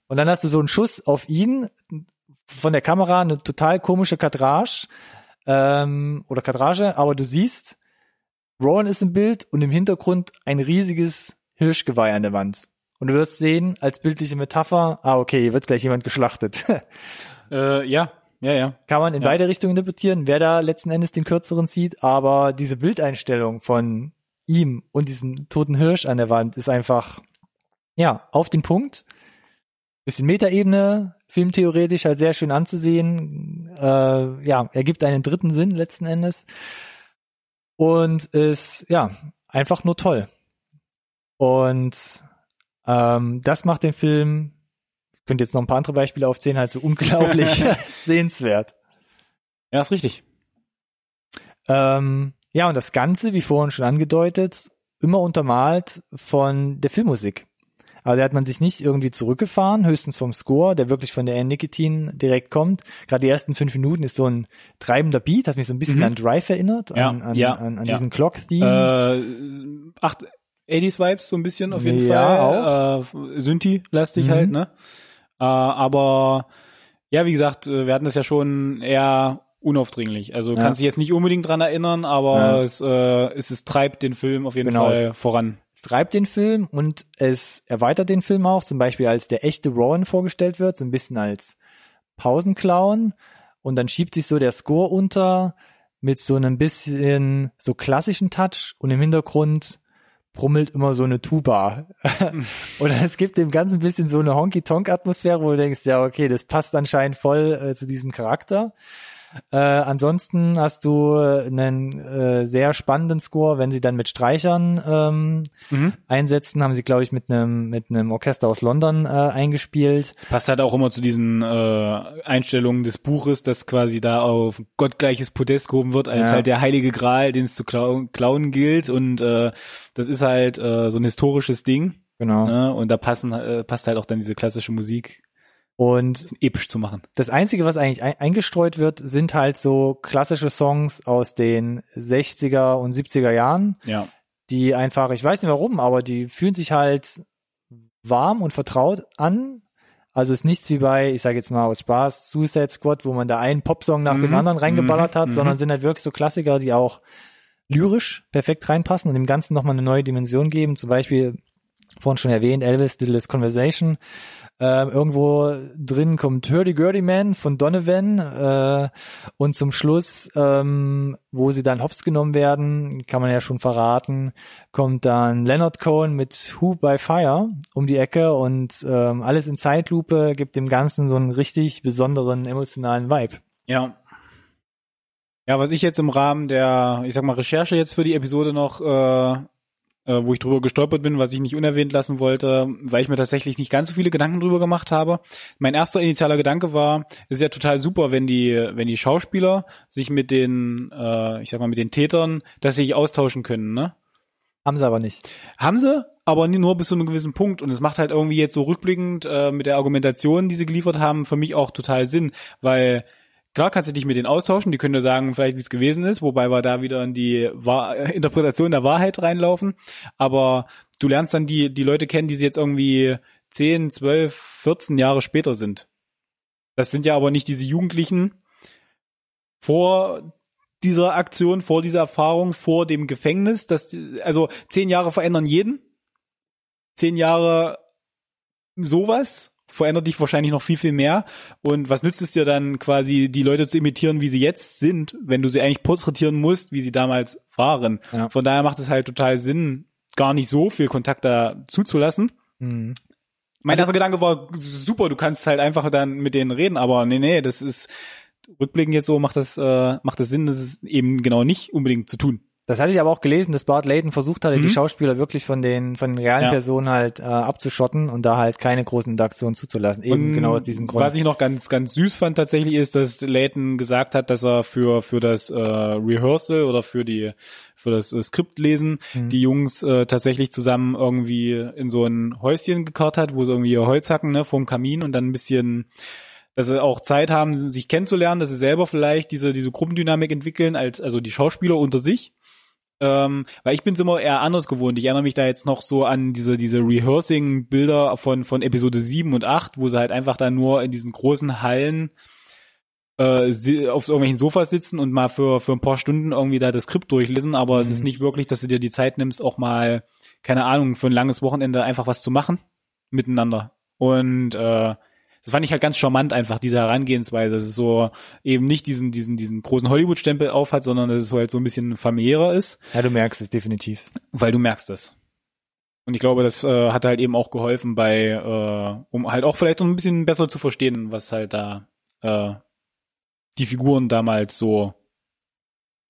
Und dann hast du so einen Schuss auf ihn von der Kamera, eine total komische Kadrage ähm, oder Kadrage, aber du siehst, Rowan ist im Bild und im Hintergrund ein riesiges Hirschgeweih an der Wand. Und du wirst sehen, als bildliche Metapher, ah, okay, hier wird gleich jemand geschlachtet. *laughs* Äh, ja, ja, ja. Kann man in Ja. beide Richtungen interpretieren, wer da letzten Endes den kürzeren sieht, aber diese Bildeinstellung von ihm und diesem toten Hirsch an der Wand ist einfach, ja, auf den Punkt. Bisschen Metaebene, filmtheoretisch halt sehr schön anzusehen. Äh, ja, ergibt einen dritten Sinn letzten Endes. Und ist, ja, einfach nur toll. Und ähm, das macht den Film, ich könnte jetzt noch ein paar andere Beispiele aufzählen, halt so *laughs* unglaublich *laughs* sehenswert. Ja, ist richtig. Ähm, ja, und das Ganze, wie vorhin schon angedeutet, immer untermalt von der Filmmusik. Also da hat man sich nicht irgendwie zurückgefahren, höchstens vom Score, der wirklich von der Anne Nicotine direkt kommt. Gerade die ersten fünf Minuten ist so ein treibender Beat, hat mich so ein bisschen Mhm. an Drive erinnert, Ja, an, an, ja, an, an ja. diesen Clock-Theme. Äh, acht 80s Vibes so ein bisschen auf jeden Fall. Äh, Synthi-lastig Mhm. halt, ne? Äh, aber ja, wie gesagt, äh, wir hatten das ja schon eher unaufdringlich. Also Ja. kannst dich jetzt nicht unbedingt dran erinnern, aber Ja. es, äh, es, es treibt den Film auf jeden Genau, Fall voran. Es treibt den Film und es erweitert den Film auch, zum Beispiel als der echte Rowan vorgestellt wird, so ein bisschen als Pausenclown und dann schiebt sich so der Score unter mit so einem bisschen so klassischen Touch und im Hintergrund brummelt immer so eine Tuba. *laughs* und es gibt dem Ganzen ein bisschen so eine Honky-Tonk-Atmosphäre, wo du denkst, ja, okay, das passt anscheinend voll äh, zu diesem Charakter. Äh, ansonsten hast du einen äh, sehr spannenden Score, wenn sie dann mit Streichern ähm, Mhm. einsetzen, haben sie, glaube ich, mit einem mit einem Orchester aus London äh, eingespielt. Es passt halt auch immer zu diesen äh, Einstellungen des Buches, dass quasi da auf gottgleiches Podest gehoben wird, als Ja. halt der heilige Gral, den es zu klauen, klauen gilt. Und äh, das ist halt äh, so ein historisches Ding. Genau. Ne? Und da passen, äh, passt halt auch dann diese klassische Musik, Und episch zu machen. das Einzige, was eigentlich ein eingestreut wird, sind halt so klassische Songs aus den 60er und 70er Jahren, Ja. die einfach, ich weiß nicht warum, aber die fühlen sich halt warm und vertraut an. Also ist nichts wie bei, ich sage jetzt mal aus Spaß, Suicide Squad, wo man da einen Popsong nach dem Mhm. anderen reingeballert hat, sondern Mhm. sind halt wirklich so Klassiker, die auch lyrisch perfekt reinpassen und dem Ganzen nochmal eine neue Dimension geben. Zum Beispiel, vorhin schon erwähnt, Elvis, Littlest Conversation. Ähm, irgendwo drin kommt Hurdy Gurdy Man von Donovan äh, und zum Schluss, ähm, wo sie dann hops genommen werden, kann man ja schon verraten, kommt dann Leonard Cohen mit Who by Fire um die Ecke und ähm, alles in Zeitlupe gibt dem Ganzen so einen richtig besonderen emotionalen Vibe. Ja. Ja, was ich jetzt im Rahmen der, ich sag mal, Recherche jetzt für die Episode noch, äh, äh, wo ich drüber gestolpert bin, was ich nicht unerwähnt lassen wollte, weil ich mir tatsächlich nicht ganz so viele Gedanken drüber gemacht habe. Mein erster initialer Gedanke war, es ist ja total super, wenn die, wenn die Schauspieler sich mit den, äh, ich sag mal, mit den Tätern, dass sie sich austauschen können, ne? Haben sie aber nicht. Haben sie, aber nur bis zu einem gewissen Punkt. Und es macht halt irgendwie jetzt so rückblickend äh, mit der Argumentation, die sie geliefert haben, für mich auch total Sinn, weil klar kannst du dich mit denen austauschen, die können dir sagen, vielleicht wie es gewesen ist, wobei wir da wieder in die Wahr *laughs* Interpretation der Wahrheit reinlaufen. Aber du lernst dann die, die Leute kennen, die sie jetzt irgendwie 10, 12, 14 Jahre später sind. Das sind ja aber nicht diese Jugendlichen vor dieser Aktion, vor dieser Erfahrung, vor dem Gefängnis. Das, also zehn Jahre verändern jeden. zehn Jahre sowas, verändert dich wahrscheinlich noch viel, viel mehr. Und was nützt es dir dann quasi, die Leute zu imitieren, wie sie jetzt sind, wenn du sie eigentlich porträtieren musst, wie sie damals waren. Ja. Von daher macht es halt total Sinn, gar nicht so viel Kontakt da zuzulassen. Mhm. Mein erster Gedanke war, super, du kannst halt einfach dann mit denen reden, aber nee, nee, das ist, rückblickend jetzt so, macht das, äh, macht das Sinn, das ist eben genau nicht unbedingt zu tun. Das hatte ich aber auch gelesen, dass Bart Layton versucht hatte, Mhm. die Schauspieler wirklich von den von den realen Ja. Personen halt äh, abzuschotten und da halt keine großen Interaktionen zuzulassen. Eben Und genau aus diesem Grund. Was ich noch ganz, ganz süß fand tatsächlich ist, dass Layton gesagt hat, dass er für, für das äh, Rehearsal oder für die, für das äh, Skriptlesen Mhm. die Jungs äh, tatsächlich zusammen irgendwie in so ein Häuschen gekarrt hat, wo sie irgendwie ihr Holz hacken, ne, vorm Kamin und dann ein bisschen dass sie auch Zeit haben, sich kennenzulernen, dass sie selber vielleicht diese, diese Gruppendynamik entwickeln, als, also die Schauspieler unter sich. Ähm, weil ich bin es immer eher anders gewohnt. Ich erinnere mich da jetzt noch so an diese, diese Rehearsing-Bilder von, von Episode 7 und 8, wo sie halt einfach da nur in diesen großen Hallen äh, auf irgendwelchen Sofas sitzen und mal für, für ein paar Stunden irgendwie da das Skript durchlesen, aber es ist Mhm. nicht wirklich, dass du dir die Zeit nimmst, auch mal, keine Ahnung, für ein langes Wochenende einfach was zu machen miteinander. Und äh, das fand ich halt ganz charmant einfach, diese Herangehensweise, dass es so eben nicht diesen, diesen, diesen großen Hollywood-Stempel aufhat, sondern dass es so halt so ein bisschen familiärer ist, ja, du merkst es definitiv. weil du merkst es. Und ich glaube, das äh, hat halt eben auch geholfen bei, äh, um halt auch vielleicht ein bisschen besser zu verstehen, was halt da äh, die Figuren damals so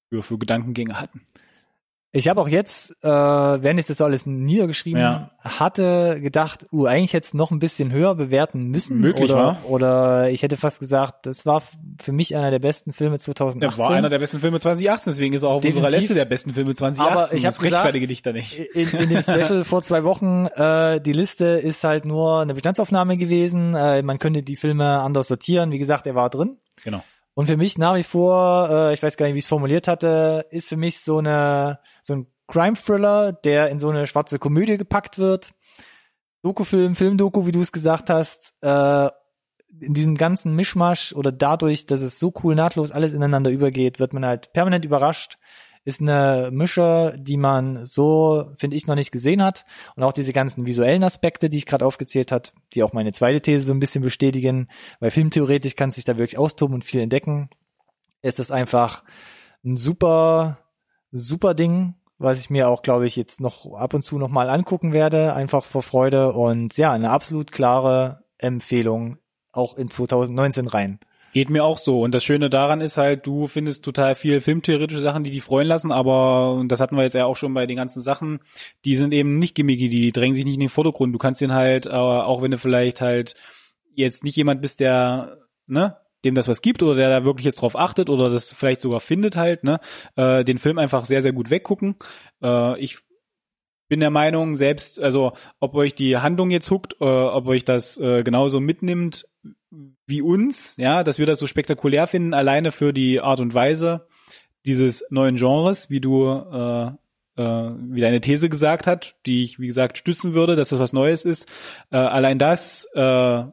für, für Gedankengänge hatten. Ich habe auch jetzt, äh, während ich das so alles niedergeschrieben Ja. hatte, gedacht, uh, eigentlich hätte es noch ein bisschen höher bewerten müssen. Möglich, oder, oder ich hätte fast gesagt, das war für mich einer der besten Filme 2018. Er war einer der besten Filme 2018, deswegen ist er auch auf unserer Definitiv. Liste der besten Filme 2018. Aber ich das rechtfertige dich da nicht. in, in dem Special vor zwei Wochen, äh, die Liste ist halt nur eine Bestandsaufnahme gewesen. Äh, man könnte die Filme anders sortieren. Wie gesagt, er war drin. Genau. Und für mich nach wie vor, äh, ich weiß gar nicht, wie ich es formuliert hatte, ist für mich so eine so ein Crime-Thriller, der in so eine schwarze Komödie gepackt wird. Dokufilm, Filmdoku, wie du es gesagt hast, äh, in diesem ganzen Mischmasch oder dadurch, dass es so cool nahtlos alles ineinander übergeht, wird man halt permanent überrascht. Ist eine Mische, die man so, finde ich, noch nicht gesehen hat. Und auch diese ganzen visuellen Aspekte, die ich gerade aufgezählt hat, die auch meine zweite These so ein bisschen bestätigen, weil filmtheoretisch kann sich da wirklich austoben und viel entdecken, ist das einfach ein super, super Ding, was ich mir auch, glaube ich, jetzt noch ab und zu noch mal angucken werde, einfach vor Freude und ja, eine absolut klare Empfehlung auch in 2019 rein. Geht mir auch so. Und das Schöne daran ist halt, du findest total viel filmtheoretische Sachen, die dich freuen lassen, aber, und das hatten wir jetzt ja auch schon bei den ganzen Sachen, die sind eben nicht gimmicky, die drängen sich nicht in den Vordergrund. Du kannst den halt, äh, auch wenn du vielleicht halt jetzt nicht jemand bist, der, ne, dem das was gibt oder der da wirklich jetzt drauf achtet oder das vielleicht sogar findet halt, ne, äh, den Film einfach sehr, sehr gut weggucken. Äh, ich bin der Meinung, selbst, also ob euch die Handlung jetzt huckt, äh, ob euch das äh, genauso mitnimmt wie uns, ja, dass wir das so spektakulär finden, alleine für die Art und Weise dieses neuen Genres, wie du, äh, äh, wie deine These gesagt hat, die ich, wie gesagt, stützen würde, dass das was Neues ist. Äh, allein das äh,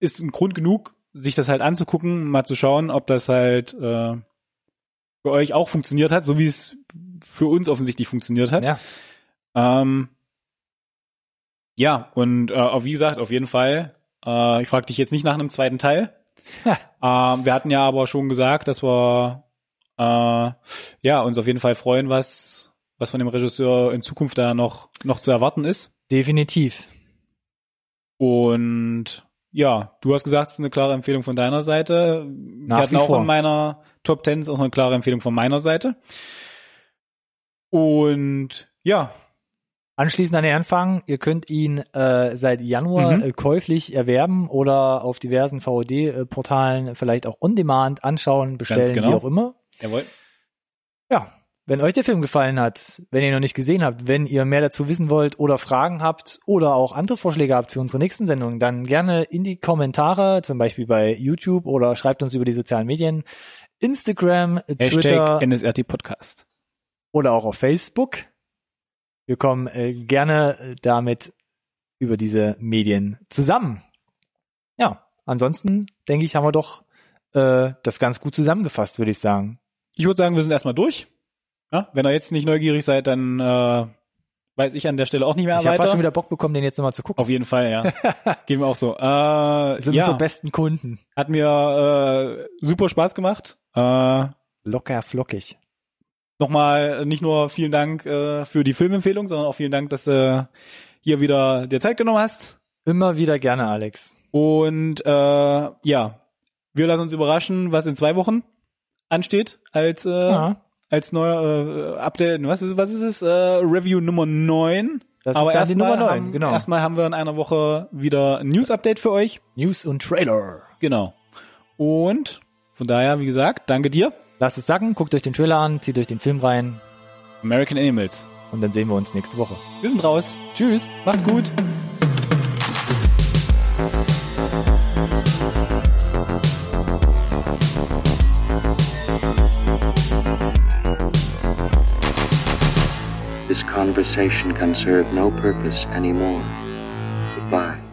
ist ein Grund genug, sich das halt anzugucken, mal zu schauen, ob das halt äh, für euch auch funktioniert hat, so wie es für uns offensichtlich funktioniert hat. Ja. Ähm, ja, und äh, auch wie gesagt, auf jeden Fall. Äh, ich frage dich jetzt nicht nach einem zweiten Teil. ähm, wir hatten ja aber schon gesagt, dass wir äh, ja uns auf jeden Fall freuen, was was von dem Regisseur in Zukunft da noch noch zu erwarten ist. Definitiv. Und ja, du hast gesagt, es ist eine klare Empfehlung von deiner Seite. Nach wir hatten auch vor. in meiner Top Ten auch eine klare Empfehlung von meiner Seite. Und ja, Anschließend an den Anfang, ihr könnt ihn äh, seit Januar Mhm. äh, käuflich erwerben oder auf diversen VOD-Portalen vielleicht auch on demand anschauen, bestellen, genau. wie auch immer. jawohl. Ja, wenn euch der Film gefallen hat, wenn ihr ihn noch nicht gesehen habt, wenn ihr mehr dazu wissen wollt oder Fragen habt oder auch andere Vorschläge habt für unsere nächsten Sendungen, dann gerne in die Kommentare, zum Beispiel bei YouTube oder schreibt uns über die sozialen Medien, Instagram, Twitter Hashtag NSRT Podcast. oder auch auf Facebook. Wir kommen äh, gerne äh, damit über diese Medien zusammen. Ja, ansonsten denke ich, haben wir doch äh, das ganz gut zusammengefasst, würde ich sagen. Ich würde sagen, wir sind erstmal durch. Ja, wenn ihr jetzt nicht neugierig seid, dann äh, weiß ich an der Stelle auch nicht mehr Ich habe weiter. fast schon wieder Bock bekommen, den jetzt nochmal zu gucken. Auf jeden Fall, ja. *laughs* Gehen wir auch so. Äh, sind ja, unsere besten Kunden. hat mir äh, super Spaß gemacht. Äh, Locker flockig. Nochmal nicht nur vielen Dank äh, für die Filmempfehlung, sondern auch vielen Dank, dass du hier wieder dir Zeit genommen hast. Immer wieder gerne, Alex. Und äh, ja, wir lassen uns überraschen, was in zwei Wochen ansteht als äh, Ja. als neuer äh, Update. Was ist was ist es? Äh, Review Nummer 9. Das Aber ist dann die Nummer 9, haben, genau. Erstmal haben wir in einer Woche wieder ein News-Update für euch. News und Trailer. Genau. Und von daher, wie gesagt, danke dir. Lasst es sacken, guckt euch den Trailer an, zieht euch den Film rein American Animals. und dann sehen wir uns nächste Woche. Wir sind raus. Tschüss. Macht's gut. This conversation can serve no purpose anymore. Goodbye.